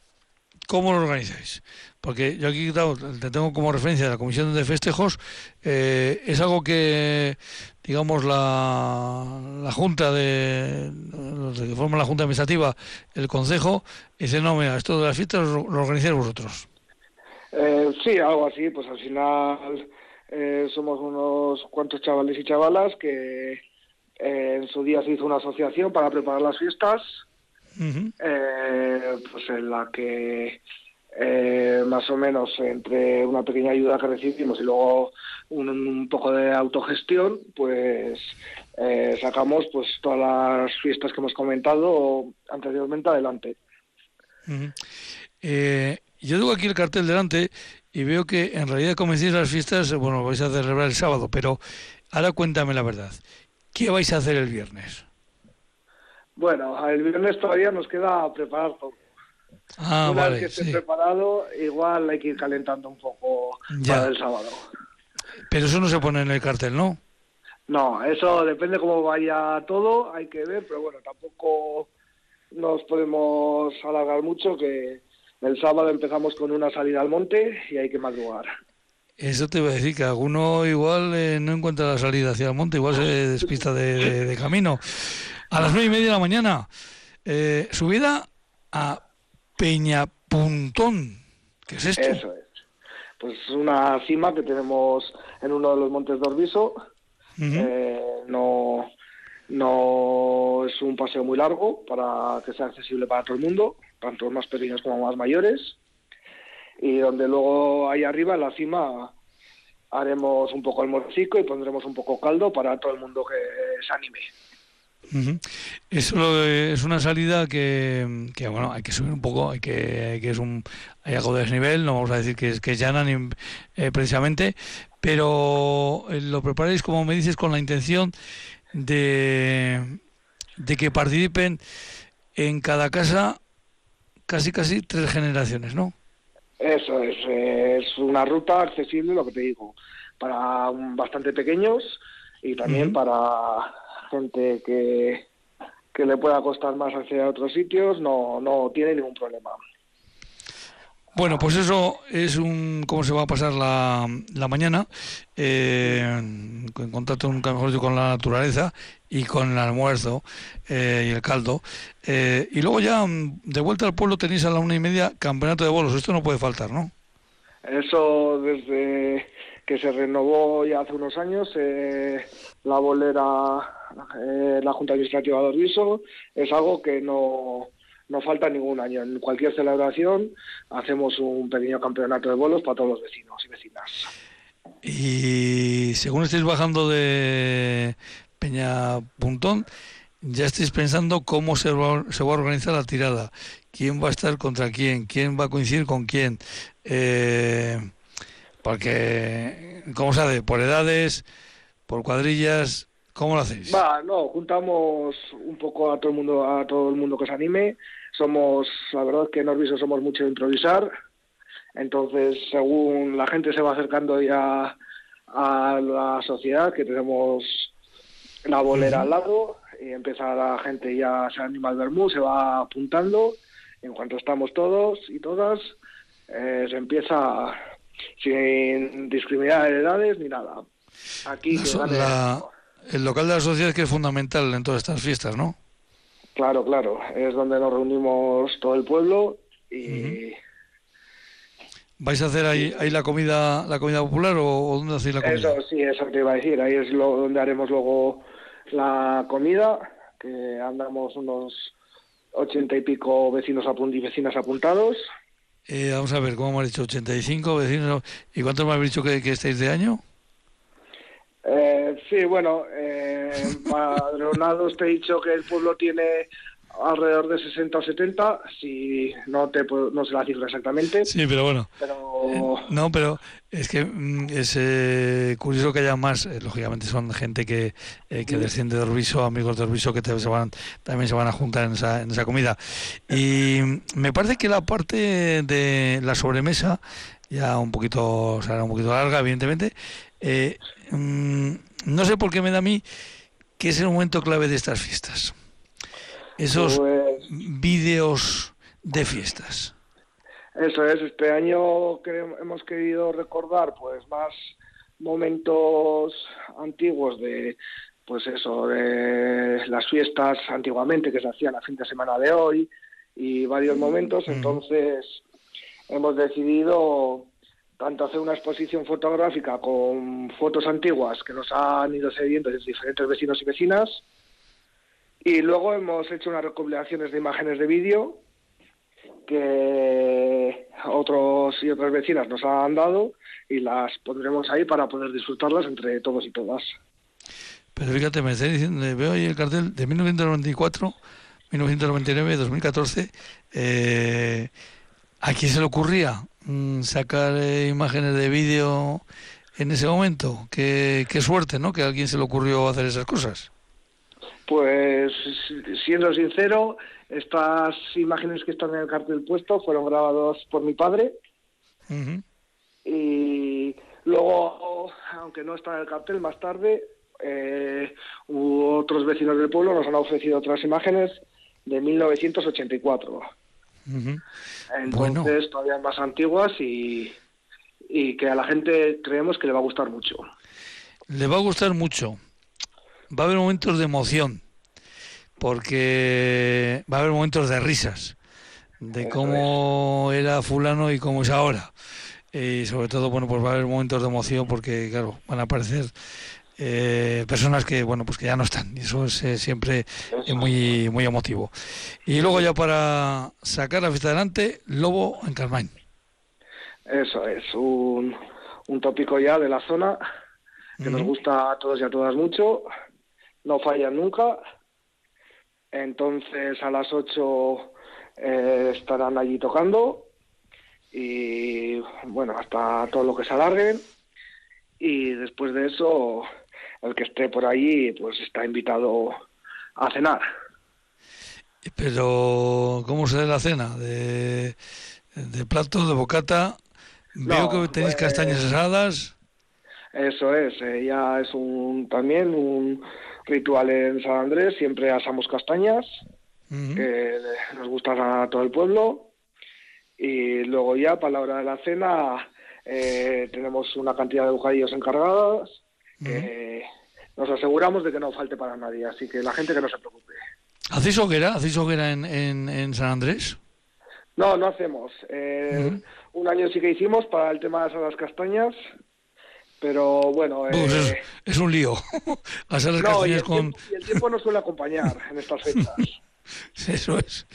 Speaker 1: ¿Cómo lo organizáis? Porque yo aquí te tengo como referencia de la Comisión de Festejos, eh, es algo que, digamos, la, la Junta de, los que forman la Junta Administrativa, el Consejo, dice, no, mira, esto de las fiestas lo, lo organizáis vosotros.
Speaker 7: Eh, sí, algo así, pues al final eh, somos unos cuantos chavales y chavalas que eh, en su día se hizo una asociación para preparar las fiestas, Uh -huh. eh, pues en la que eh, más o menos entre una pequeña ayuda que recibimos y luego un, un poco de autogestión, pues eh, sacamos pues todas las fiestas que hemos comentado anteriormente adelante.
Speaker 1: Uh -huh. yo tengo aquí el cartel delante y veo que en realidad comencéis las fiestas, bueno, vais a celebrar el sábado, pero ahora cuéntame la verdad. ¿Qué vais a hacer el viernes?
Speaker 7: Bueno, el viernes todavía nos queda preparar todo.
Speaker 1: Ah,
Speaker 7: Una
Speaker 1: vale,
Speaker 7: vez que esté
Speaker 1: sí.
Speaker 7: preparado, igual hay que ir calentando un poco
Speaker 1: Ya.
Speaker 7: para el sábado.
Speaker 1: Pero eso no se pone en el cartel, ¿no?
Speaker 7: No, eso depende cómo vaya todo, hay que ver, pero bueno, tampoco nos podemos alargar mucho que el sábado empezamos con una salida al monte y hay que madrugar.
Speaker 1: Eso te iba a decir que alguno igual eh, no encuentra la salida hacia el monte, igual se despista de, de- de camino. A las nueve y media de la mañana, eh, subida a Peñapuntón. ¿Qué es esto?
Speaker 7: Eso es. Pues una cima que tenemos en uno de los montes de Orbiso Eh, no, no es un paseo muy largo para que sea accesible para todo el mundo, tanto más pequeños como más mayores. Y donde luego ahí arriba, en la cima, haremos un poco el morcico y pondremos un poco caldo para todo el mundo que se anime.
Speaker 1: Eso es una salida que, que, bueno hay que subir un poco hay que, que es un hay algo de desnivel no vamos a decir que es que llana ni, eh, precisamente pero eh, lo preparáis como me dices con la intención de, de que participen en cada casa casi casi tres generaciones no
Speaker 7: eso es es una ruta accesible lo que te digo para bastante pequeños y también para gente que, que le pueda costar más hacia otros sitios, no, no tiene ningún problema.
Speaker 1: Bueno, pues eso es un cómo se va a pasar la, la mañana eh, en contacto mejor con la naturaleza y con el almuerzo eh, y el caldo. Eh, y luego ya mm, de vuelta al pueblo tenéis a la una y media campeonato de bolos. Esto no puede faltar, ¿no?
Speaker 7: Eso desde que se renovó ya hace unos años, eh, la bolera, eh, la Junta Administrativa de Orbiso, es algo que no, no falta ningún año. En cualquier celebración hacemos un pequeño campeonato de bolos para todos los vecinos y vecinas.
Speaker 1: Y según estáis bajando de Peña Puntón, ya estáis pensando cómo se va, se va a organizar la tirada, quién va a estar contra quién, quién va a coincidir con quién. Eh, porque, ¿cómo se? ¿Por edades? ¿Por cuadrillas? ¿Cómo lo hacéis?
Speaker 7: Va, no, juntamos un poco a todo el mundo, a todo el mundo que se anime. Somos, la verdad es que en Orbiso somos mucho de improvisar. Entonces, según la gente se va acercando ya a la sociedad, que tenemos la bolera al lado, y empieza la gente ya se anima al vermú, se va apuntando. En cuanto estamos todos y todas, eh, se empieza sin discriminar edades ni nada. Aquí
Speaker 1: el local de la sociedad que es fundamental en todas estas fiestas, ¿no?
Speaker 7: Claro, claro, es donde nos reunimos todo el pueblo y
Speaker 1: ¿Vais a hacer ahí, ahí la comida la comida popular o, dónde hacéis la comida?
Speaker 7: Eso sí, eso te iba a decir, ahí es lo, donde haremos luego la comida, que andamos unos ochenta y pico vecinos y vecinas apuntados.
Speaker 1: Eh, vamos a ver, ¿cómo hemos dicho? 85 vecinos. ¿Y cuántos me habéis dicho que, que estáis de año?
Speaker 7: Eh, sí, bueno, eh, [LAUGHS] te he dicho que el pueblo tiene alrededor de 60 o 70, si no te no sé la cifra exactamente.
Speaker 1: Sí, pero bueno. Eh, no, pero es que mm, es eh, curioso que haya más, eh, lógicamente son gente que, que desciende de Orbiso, amigos de Orbiso que se van, también se van a juntar en esa, en esa comida. Y me parece que la parte de la sobremesa, ya un poquito, será un poquito larga, evidentemente, mm, no sé por qué me da a mí que es el momento clave de estas fiestas. Esos pues, vídeos de fiestas.
Speaker 7: Eso es, este año que hemos querido recordar pues más momentos antiguos de pues eso, de las fiestas antiguamente que se hacían a fin de semana de hoy y varios momentos, entonces hemos decidido tanto hacer una exposición fotográfica con fotos antiguas que nos han ido cediendo de diferentes vecinos y vecinas, y luego hemos hecho unas recopilaciones de imágenes de vídeo que otros y otras vecinas nos han dado y las pondremos ahí para poder disfrutarlas entre todos y todas.
Speaker 1: Pero fíjate, me estoy diciendo, veo ahí el cartel de 1994, 1999, 2014. Eh, ¿A quién se le ocurría sacar eh, imágenes de vídeo en ese momento? Qué, qué suerte, ¿no? Que a alguien se le ocurrió hacer esas cosas.
Speaker 7: Pues siendo sincero, estas imágenes que están en el cartel puesto fueron grabados por mi padre. Y luego, aunque no está en el cartel, más tarde eh, otros vecinos del pueblo nos han ofrecido otras imágenes de 1984. Entonces, todavía más antiguas y, y que a la gente creemos que le va a gustar mucho.
Speaker 1: Le va a gustar mucho va a haber momentos de emoción, porque va a haber momentos de risas, de cómo era fulano y cómo es ahora. Y sobre todo, bueno, pues va a haber momentos de emoción porque, claro, van a aparecer eh, personas que bueno pues que ya no están. Y eso es eh, siempre muy muy emotivo. Y luego ya para sacar la fiesta adelante Lobo en Carmine.
Speaker 7: Eso es un, un tópico ya de la zona que nos gusta a todos y a todas mucho. No fallan nunca. Entonces a las 8 eh, estarán allí tocando. Y bueno, hasta todo lo que se alarguen. Y después de eso el que esté por ahí pues está invitado a cenar.
Speaker 1: Pero ¿cómo se da la cena? ¿De, de plato, de bocata? Veo que tenéis pues, castañas asadas.
Speaker 7: Eso es, eh, ya es un también un ritual en San Andrés, siempre asamos castañas, que nos gustan a todo el pueblo, y luego ya para la hora de la cena eh, tenemos una cantidad de bocadillos encargados, nos aseguramos de que no falte para nadie, así que la gente que no se preocupe.
Speaker 1: ¿Hacéis hoguera? ¿Hacéis hoguera en, en, San Andrés?
Speaker 7: No, no hacemos. Eh, un año sí que hicimos para el tema de las castañas, pero bueno...
Speaker 1: Pues eh, es, un lío. Asar [LAUGHS] las castañas
Speaker 7: con... y el tiempo no suele acompañar en estas fechas. [LAUGHS]
Speaker 1: Eso es.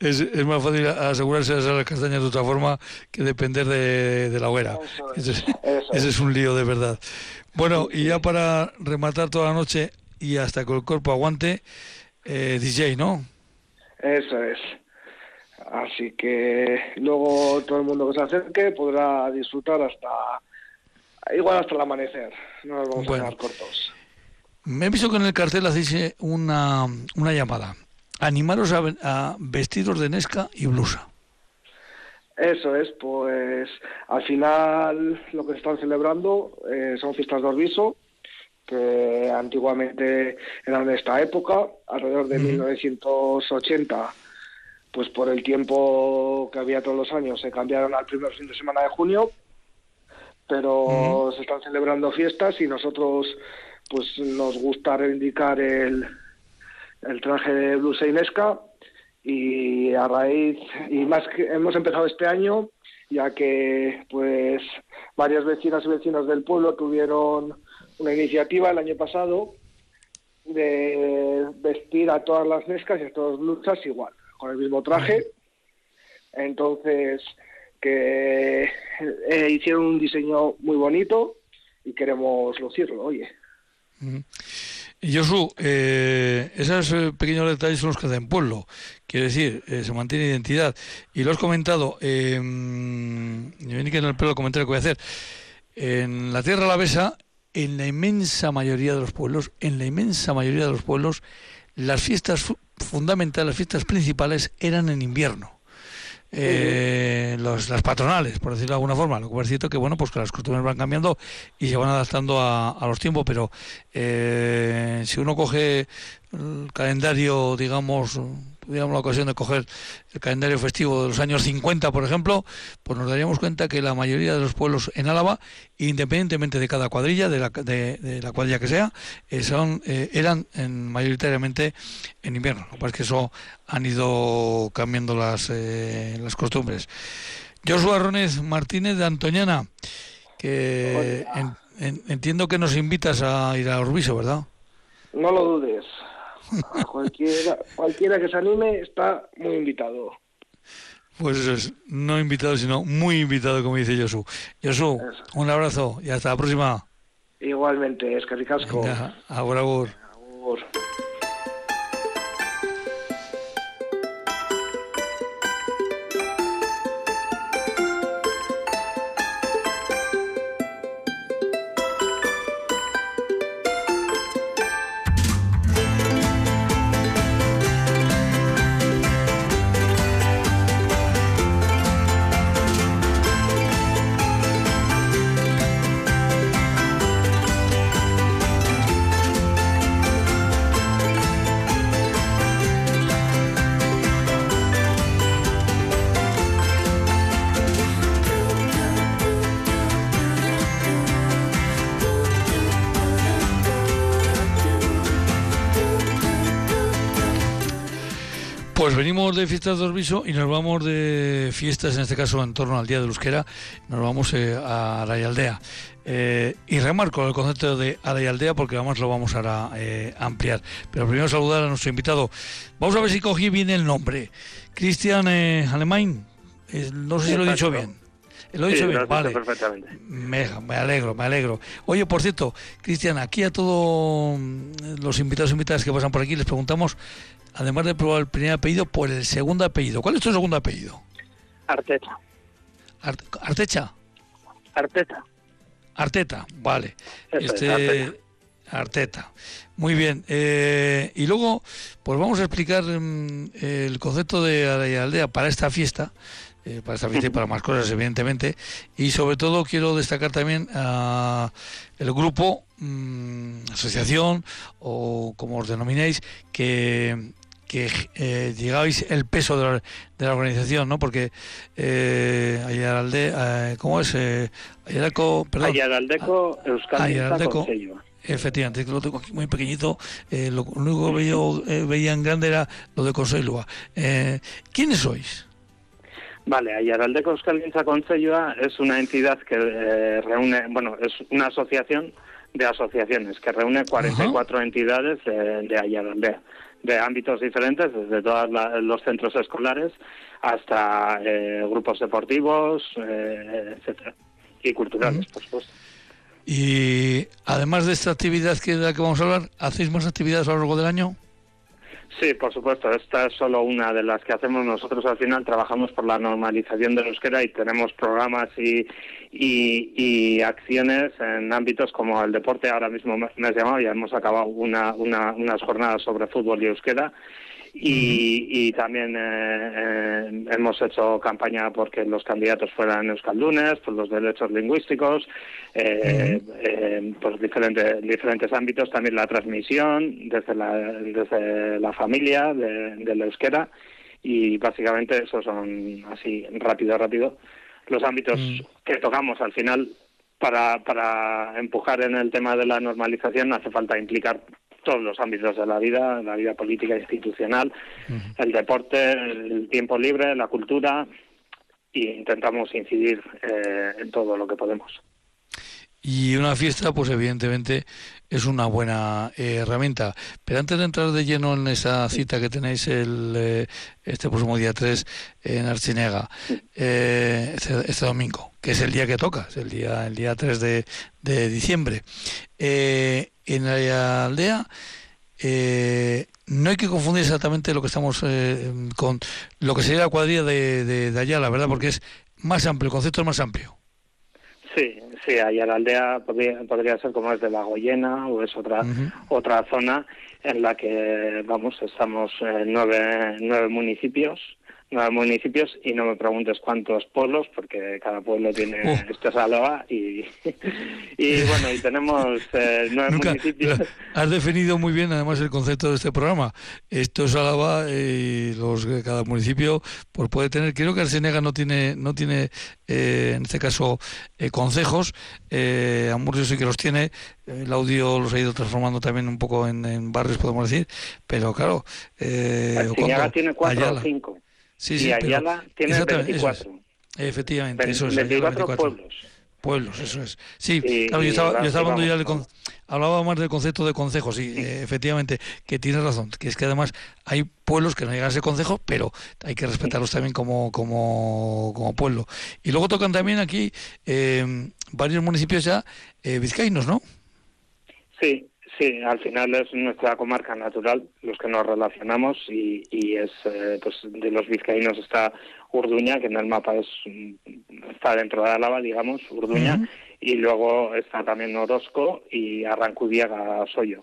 Speaker 1: Es. más fácil asegurarse de hacer las castañas de otra forma que depender de, la hoguera. [LAUGHS] ese, es, un lío de verdad. Bueno, y ya para rematar toda la noche y hasta que el cuerpo aguante, eh, DJ, ¿no?
Speaker 7: Eso es. Así que luego todo el mundo que se acerque podrá disfrutar hasta igual hasta el amanecer. No nos vamos a quedar cortos.
Speaker 1: Me he visto que en el cartel hacéis una, una llamada. Animaros a, vestidos de Nesca y blusa.
Speaker 7: Eso es, pues al final lo que se están celebrando eh, son fiestas de Orbiso, que antiguamente eran de esta época, alrededor de 1980, pues por el tiempo que había todos los años se cambiaron al primer fin de semana de junio, pero se están celebrando fiestas y nosotros pues nos gusta reivindicar el, el traje de blusa inesca y a raíz y más que hemos empezado este año ya que pues varias vecinas y vecinos del pueblo tuvieron una iniciativa el año pasado de vestir a todas las nescas y a todas las blusas igual con el mismo traje. Entonces que eh, hicieron un diseño muy bonito y queremos lucirlo oye
Speaker 1: Josu, eh, esos eh, pequeños detalles son los que hacen pueblo. Quiere decir, eh, se mantiene identidad. Y lo has comentado, eh, yo que en el pelo comentario que voy a hacer. En la tierra alavesa, en la inmensa mayoría de los pueblos, en la inmensa mayoría de los pueblos, las fiestas fundamentales, las fiestas principales eran en invierno eh, los, las patronales, por decirlo de alguna forma. Lo que es cierto que bueno, pues que las costumbres van cambiando y se van adaptando a, a los tiempos, pero eh, si uno coge el calendario, digamos, tuviéramos la ocasión de coger el calendario festivo de los años 50, por ejemplo, pues nos daríamos cuenta que la mayoría de los pueblos en Álava, independientemente de cada cuadrilla, de la, de, la cuadrilla que sea, eh, son, eh, eran en, mayoritariamente en invierno. Lo que pasa es que eso han ido cambiando las, eh, las costumbres. Josué Arrones Martínez de Antoñana, que entiendo que nos invitas a ir a Orbiso, ¿verdad?
Speaker 7: No lo dudes. Cualquiera, cualquiera que se anime está muy invitado.
Speaker 1: Pues eso es, no invitado, sino muy invitado, como dice Josu. Josu, un abrazo y hasta la próxima.
Speaker 7: Igualmente, es Casco.
Speaker 1: Ahora, ahora. Venimos de fiestas de Orbiso y nos vamos de fiestas, en este caso en torno al Día de Euskera, nos vamos eh, a Arayaldea. Eh, y remarco el concepto de Arayaldea porque además lo vamos a eh, ampliar. Pero primero saludar a nuestro invitado. Vamos a ver si cogí bien el nombre. Cristian eh, Alemán, no sé si lo he dicho bien. Lo he dicho bien, vale.
Speaker 2: Perfectamente.
Speaker 1: Me, me, alegro, me alegro. Oye, por cierto, Cristian, aquí a todos los invitados y invitadas que pasan por aquí les preguntamos además de probar el primer apellido, por el segundo apellido. ¿Cuál es tu segundo apellido?
Speaker 2: Arteta.
Speaker 1: ¿Artecha?
Speaker 2: Arteta.
Speaker 1: Arteta, vale. este, Arteta. Muy bien. Eh, y luego, pues vamos a explicar mm, el concepto de aldea para esta fiesta. Eh, para esta fiesta y para más cosas, evidentemente. Y sobre todo quiero destacar también a el grupo, mm, asociación o como os denominéis, que, que eh, llegáis el peso de la, de la organización, ¿no? Porque eh, Ayaralde, eh, ¿cómo es? Eh, Ayaraldeco, perdón.
Speaker 2: Ayaraldeco, Euskal Ayaraldeco,
Speaker 1: Efectivamente, que lo tengo aquí muy pequeñito. Eh, lo único que yo eh, veía en grande era lo de Conselua. Eh, ¿Quiénes sois?
Speaker 2: Vale, Ayaraldeco Euskal Conselloa es una entidad que eh, reúne, bueno, es una asociación de asociaciones que reúne 44 Ajá. entidades de, de Ayaraldea de ámbitos diferentes, desde todos los centros escolares hasta eh, grupos deportivos, eh, etcétera, y culturales, por supuesto.
Speaker 1: Y además de esta actividad que de la que vamos a hablar, ¿hacéis más actividades a lo largo del año?
Speaker 2: Sí, por supuesto. Esta es solo una de las que hacemos nosotros. Al final trabajamos por la normalización del euskera y tenemos programas y, y, y acciones en ámbitos como el deporte. Ahora mismo me, has llamado, ya hemos acabado una, una, unas jornadas sobre fútbol y euskera y, y también eh, eh, hemos hecho campaña porque los candidatos fueran euskaldunes, por los derechos lingüísticos, eh, eh, por diferentes, diferentes ámbitos, también la transmisión desde la, desde la familia de, de la euskera. Y básicamente esos son así rápido, rápido los ámbitos mm. que tocamos al final para, para empujar en el tema de la normalización. Hace falta implicar todos los ámbitos de la vida, la vida política e institucional, uh -huh. el deporte, el tiempo libre, la cultura, y intentamos incidir eh, en todo lo que podemos.
Speaker 1: Y una fiesta, pues evidentemente es una buena eh, herramienta. Pero antes de entrar de lleno en esa cita que tenéis el, eh, este próximo día 3 en Archinega, eh, este, este, domingo, que es el día que toca, es el día, el día 3 de, de diciembre, eh, en la aldea no hay que confundir exactamente lo que estamos con lo que sería la cuadrilla de, de, de Ayala, ¿verdad? Porque es más amplio, el concepto es más amplio.
Speaker 2: Sí, sí, allá la aldea podría, podría ser como es de la Goyena o es otra uh -huh. otra zona en la que vamos estamos eh, nueve nueve municipios nueve municipios y no me preguntes cuántos pueblos porque cada pueblo tiene uh. esta y, [LAUGHS] y bueno y tenemos eh, nueve
Speaker 1: Nunca,
Speaker 2: municipios.
Speaker 1: has definido muy bien además el concepto de este programa. Esto es Álava y los cada municipio pues puede tener creo que Arsenega no tiene no tiene eh, en este caso eh, concejos. Eh, Amurrio sí que los tiene. El audio los ha ido transformando también un poco en, en barrios podemos decir. Pero claro
Speaker 2: eh, Arsenega tiene cuatro Ayala. o cinco
Speaker 1: Sí, sí,
Speaker 2: Ayala tiene 24.
Speaker 1: Eso es. Efectivamente, eso es.
Speaker 2: 24, 24, pueblos.
Speaker 1: Pueblos, eso es. Sí, y, claro, yo estaba, yo estaba hablando ya del con, hablaba más del concepto de concejo, sí, sí. Eh, efectivamente, que tienes razón, que es que además hay pueblos que no llegan a ser concejo, pero hay que respetarlos sí. también como, como, como pueblo. Y luego tocan también aquí eh, varios municipios ya eh, vizcaínos, ¿no?
Speaker 2: Sí, Sí, al final es nuestra comarca natural los que nos relacionamos y, y es eh, pues de los vizcaínos está Urduña que en el mapa es está dentro de Álava digamos Urduña uh -huh. y luego está también Orozco y Arrancudiaga Soyo.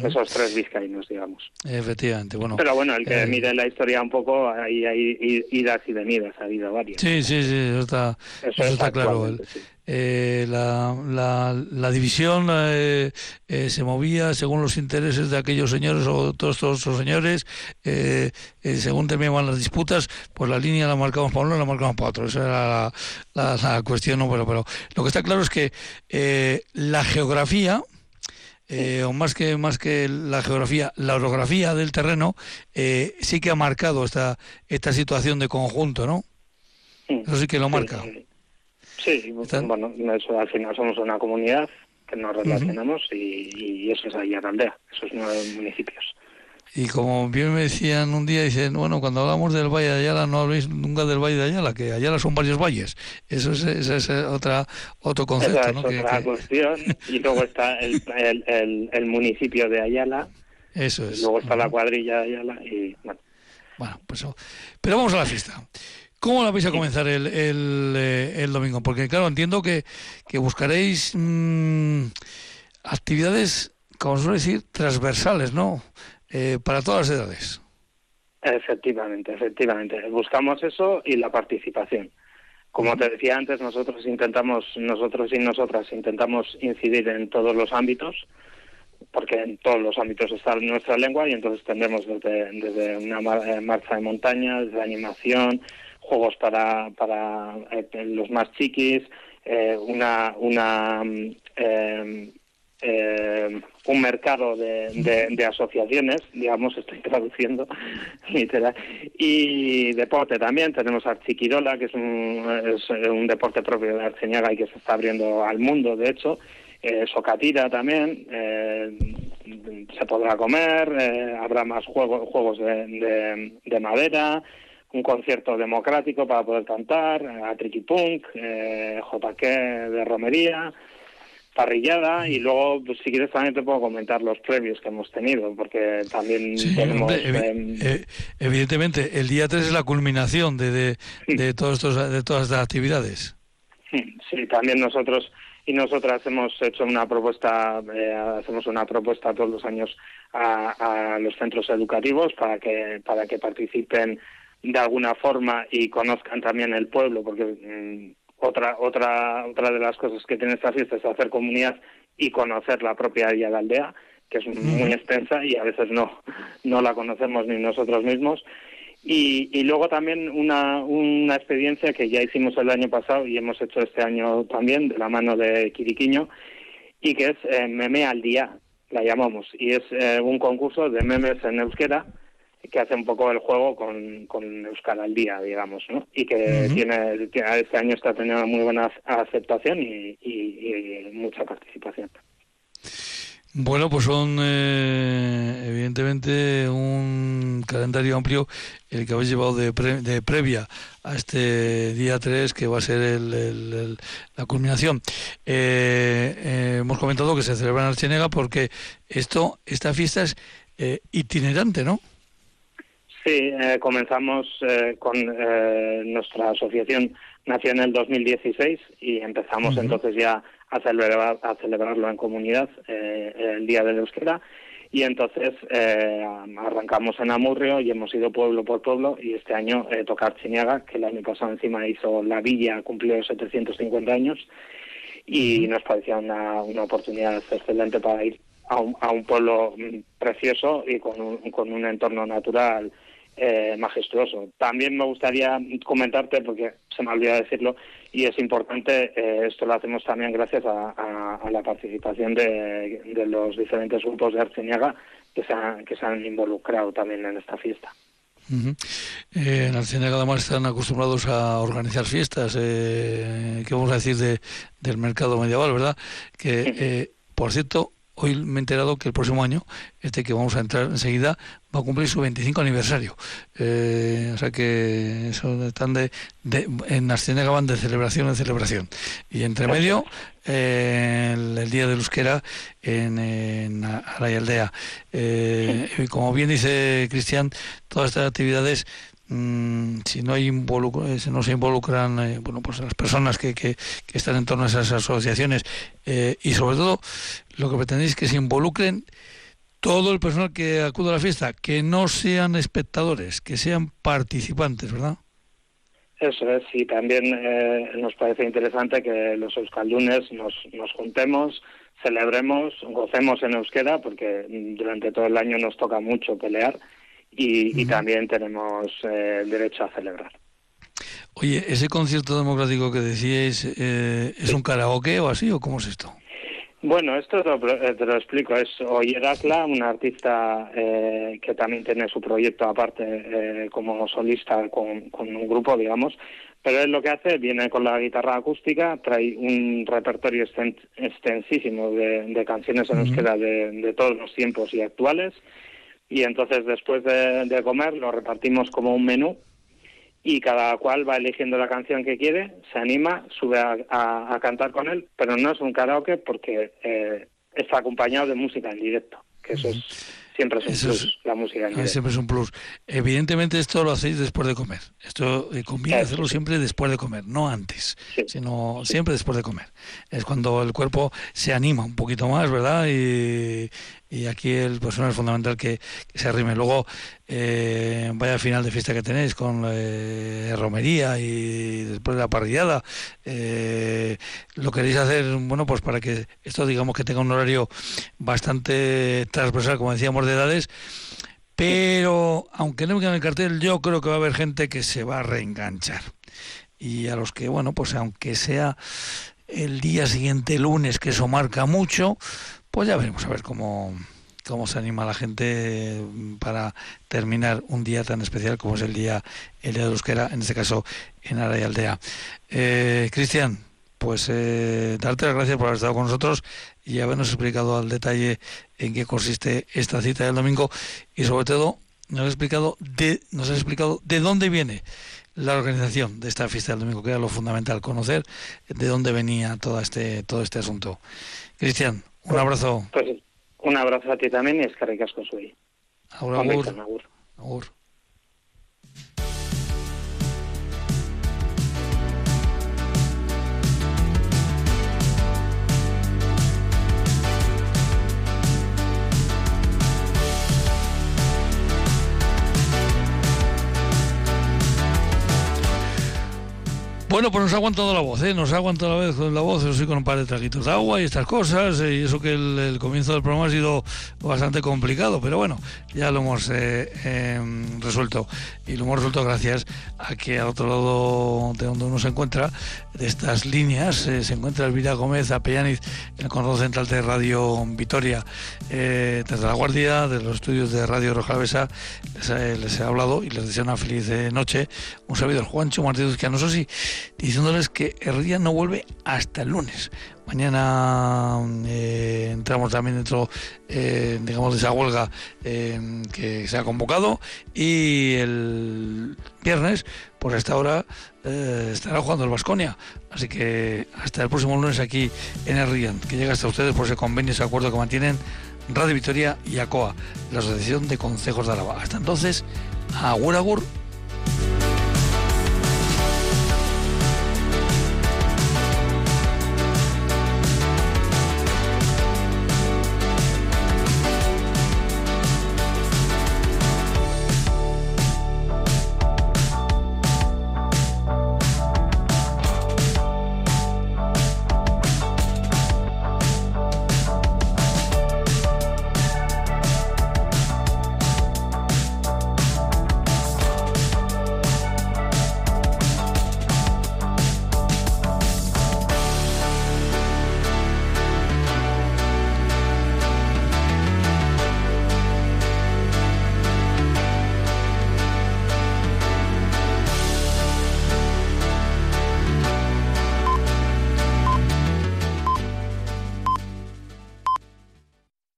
Speaker 2: Esos tres vizcaínos, digamos.
Speaker 1: Efectivamente, bueno.
Speaker 2: Pero bueno, el que eh, mire la historia un poco, ahí hay idas y venidas, ha habido varias.
Speaker 1: Sí, sí, sí, eso está, eso, eso está claro. El, sí. eh, la, la, la, división eh, eh, se movía según los intereses de aquellos señores o todos, esos señores, eh, según terminaban las disputas, pues la línea la marcamos para uno, la marcamos para otro. Esa era la, la, la cuestión, no, pero, pero lo que está claro es que la geografía eh, o más que más que la geografía, la orografía del terreno eh, sí que ha marcado esta esta situación de conjunto, ¿no? Eso sí que lo marca.
Speaker 2: Sí, bueno, eso, al final somos una comunidad que nos relacionamos y, y, eso es ahí aldea, esos nueve municipios.
Speaker 1: Y como bien me decían un día, dicen, bueno, cuando hablamos del Valle de Ayala, no habléis nunca del Valle de Ayala, que Ayala son varios valles. Eso es, es otra, otro concepto.
Speaker 2: Esa es otra cuestión. Y luego está el, el, el, municipio de Ayala.
Speaker 1: Eso es.
Speaker 2: luego está la cuadrilla de Ayala y bueno.
Speaker 1: Bueno, pues Pero vamos a la fiesta. ¿Cómo la vais a comenzar el, el, eh, el domingo? Porque claro, entiendo que, que buscaréis mmm, actividades, como suele decir, transversales, ¿no? Eh, para todas las edades.
Speaker 2: Efectivamente, efectivamente. Buscamos eso y la participación. Como te decía antes, nosotros intentamos, nosotros y nosotras intentamos incidir en todos los ámbitos, porque en todos los ámbitos está nuestra lengua y entonces tendremos desde, desde una eh, marcha de montaña, desde animación, juegos para, para eh, los más chiquis, una, una mm, eh, un mercado de, de, asociaciones, digamos, estoy traduciendo [LAUGHS] literal, y deporte también. Tenemos Archiquirola, que es un, es un deporte propio de Arceñaga y que se está abriendo al mundo, de hecho. Eh, Socatira también, eh, se podrá comer, eh, habrá más juegos, juegos de, de, madera, un concierto democrático para poder cantar, a Punk, eh, JK de romería, parrillada y luego pues, si quieres también te puedo comentar los previos que hemos tenido porque también tenemos
Speaker 1: em, eh, evidentemente el día 3 es la culminación de, de, de todos estos de todas estas actividades.
Speaker 2: Sí también nosotros y nosotras hemos hecho una propuesta eh, hacemos una propuesta todos los años a, a los centros educativos para que para que participen de alguna forma y conozcan también el pueblo porque mm, otra, otra, otra de las cosas que tiene esta fiesta es hacer comunidad y conocer la propia área de aldea, que es muy extensa y a veces no, no la conocemos ni nosotros mismos. Y, y luego también una, una experiencia que ya hicimos el año pasado y hemos hecho este año también de la mano de Quiriquiño y que es eh, Meme al Día, la llamamos. Y es eh, un concurso de memes en euskera que hace un poco el juego con, con Euskal al día, digamos, ¿no? Y que tiene, este año está teniendo muy buena aceptación y, mucha participación.
Speaker 1: Bueno, pues son eh, evidentemente un calendario amplio el que habéis llevado de, de previa a este día 3 que va a ser el, la culminación. Eh, eh, hemos comentado que se celebra en Archenega porque esto, esta fiesta es itinerante, ¿no?
Speaker 2: Sí, eh, comenzamos eh, con eh, nuestra asociación nació en el 2016 y empezamos entonces ya a, celebrar, a celebrarlo en comunidad el Día de la Euskera. Y entonces arrancamos en Amurrio y hemos ido pueblo por pueblo y este año tocar Chiniaga, que el año pasado encima hizo la villa, cumplió 750 años y nos parecía una, una oportunidad excelente para ir a un, a un pueblo mm, precioso y con un, con un entorno natural eh, majestuoso. También me gustaría comentarte, porque se me olvidó decirlo, y es importante, eh, esto lo hacemos también gracias a, la participación de, los diferentes grupos de Arceñaga que se, han, que se han involucrado también en esta fiesta.
Speaker 1: Eh, en Arceñaga además están acostumbrados a organizar fiestas, eh, ¿qué vamos a decir de, del mercado medieval, verdad? Que, [LAUGHS] por cierto, hoy me he enterado que el próximo año, este que vamos a entrar enseguida, va a cumplir su 25 aniversario. Eh, o sea que eso están de, de en Asciende van de celebración en celebración. Y entre medio, eh, el, Día de Euskera en, en Aldea. Eh, y como bien dice Cristian, todas estas actividades Mm, si no hay eh, si no se involucran eh, bueno pues las personas que, que, están en torno a esas asociaciones eh, y sobre todo lo que pretendéis que se involucren todo el personal que acude a la fiesta que no sean espectadores que sean participantes verdad
Speaker 2: eso es y también nos parece interesante que los euskaldunes nos, nos juntemos celebremos gocemos en euskera porque durante todo el año nos toca mucho pelear y, también tenemos eh, derecho a celebrar.
Speaker 1: Oye, ¿ese concierto democrático que decíais eh, es un karaoke o así o cómo es esto?
Speaker 2: Bueno, esto te lo, explico. Es Oyerakla, una artista eh, que también tiene su proyecto aparte eh, como solista con, un grupo, digamos. Pero él lo que hace, viene con la guitarra acústica, trae un repertorio extensísimo de, canciones en euskera de, de todos los tiempos y actuales. Y entonces después de comer lo repartimos como un menú y cada cual va eligiendo la canción que quiere, se anima, sube a, cantar con él, pero no es un karaoke porque eh, está acompañado de música en directo, que eso es siempre es un plus, la música en
Speaker 1: Siempre es un plus. Evidentemente esto lo hacéis después de comer. Esto eh, conviene hacerlo siempre después de comer, no antes, sino siempre después de comer. Es cuando el cuerpo se anima un poquito más, ¿verdad? Y, y aquí el pues es fundamental que, se arrime. Luego, eh, vaya final de fiesta que tenéis con eh, romería y después de la parrillada, eh, lo queréis hacer, bueno, pues para que esto digamos que tenga un horario bastante transversal, como decíamos, de edades. Pero, aunque no me quede en el cartel, yo creo que va a haber gente que se va a reenganchar. Y a los que, bueno, pues aunque sea el día siguiente, lunes, que eso marca mucho, pues ya veremos a ver cómo, cómo se anima la gente para terminar un día tan especial como es el día el día de Euskera, en este caso en Ara y Aldea. Eh, Cristian, pues eh, darte las gracias por haber estado con nosotros y habernos explicado al detalle en qué consiste esta cita del domingo y sobre todo nos has explicado de, nos has explicado de dónde viene la organización de esta fiesta del domingo, que era lo fundamental, conocer de dónde venía todo este, todo este asunto. Cristian, un abrazo.
Speaker 2: Pues, un abrazo a ti también y es que ricasco soy.
Speaker 1: Agur, agur. agur. Bueno, pues nos ha aguantado la voz, ¿eh? Nos ha aguantado la vez con la voz, eso sí, con un par de traguitos de agua y estas cosas, eh, y eso que el, comienzo del programa ha sido bastante complicado, pero bueno, ya lo hemos eh, em, resuelto. Y lo hemos resuelto gracias a que al otro lado de donde uno se encuentra, de estas líneas, eh, se encuentra Elvira Gómez Apellaniz, en el control central de Radio Vitoria. desde la guardia de los estudios de Radio Rojalvesa les, les, he hablado y les deseo una feliz noche. Un servidor Juancho Martínez que no sí diciéndoles que el no vuelve hasta el lunes. Mañana eh, entramos también dentro, eh, digamos, de esa huelga eh, que se ha convocado y el viernes, por esta hora, estará jugando el Vasconia. Así que hasta el próximo lunes aquí en el que llega hasta ustedes por ese convenio, ese acuerdo que mantienen Radio Victoria y ACOA, la Asociación de Consejos de Álava. Hasta entonces, agur agur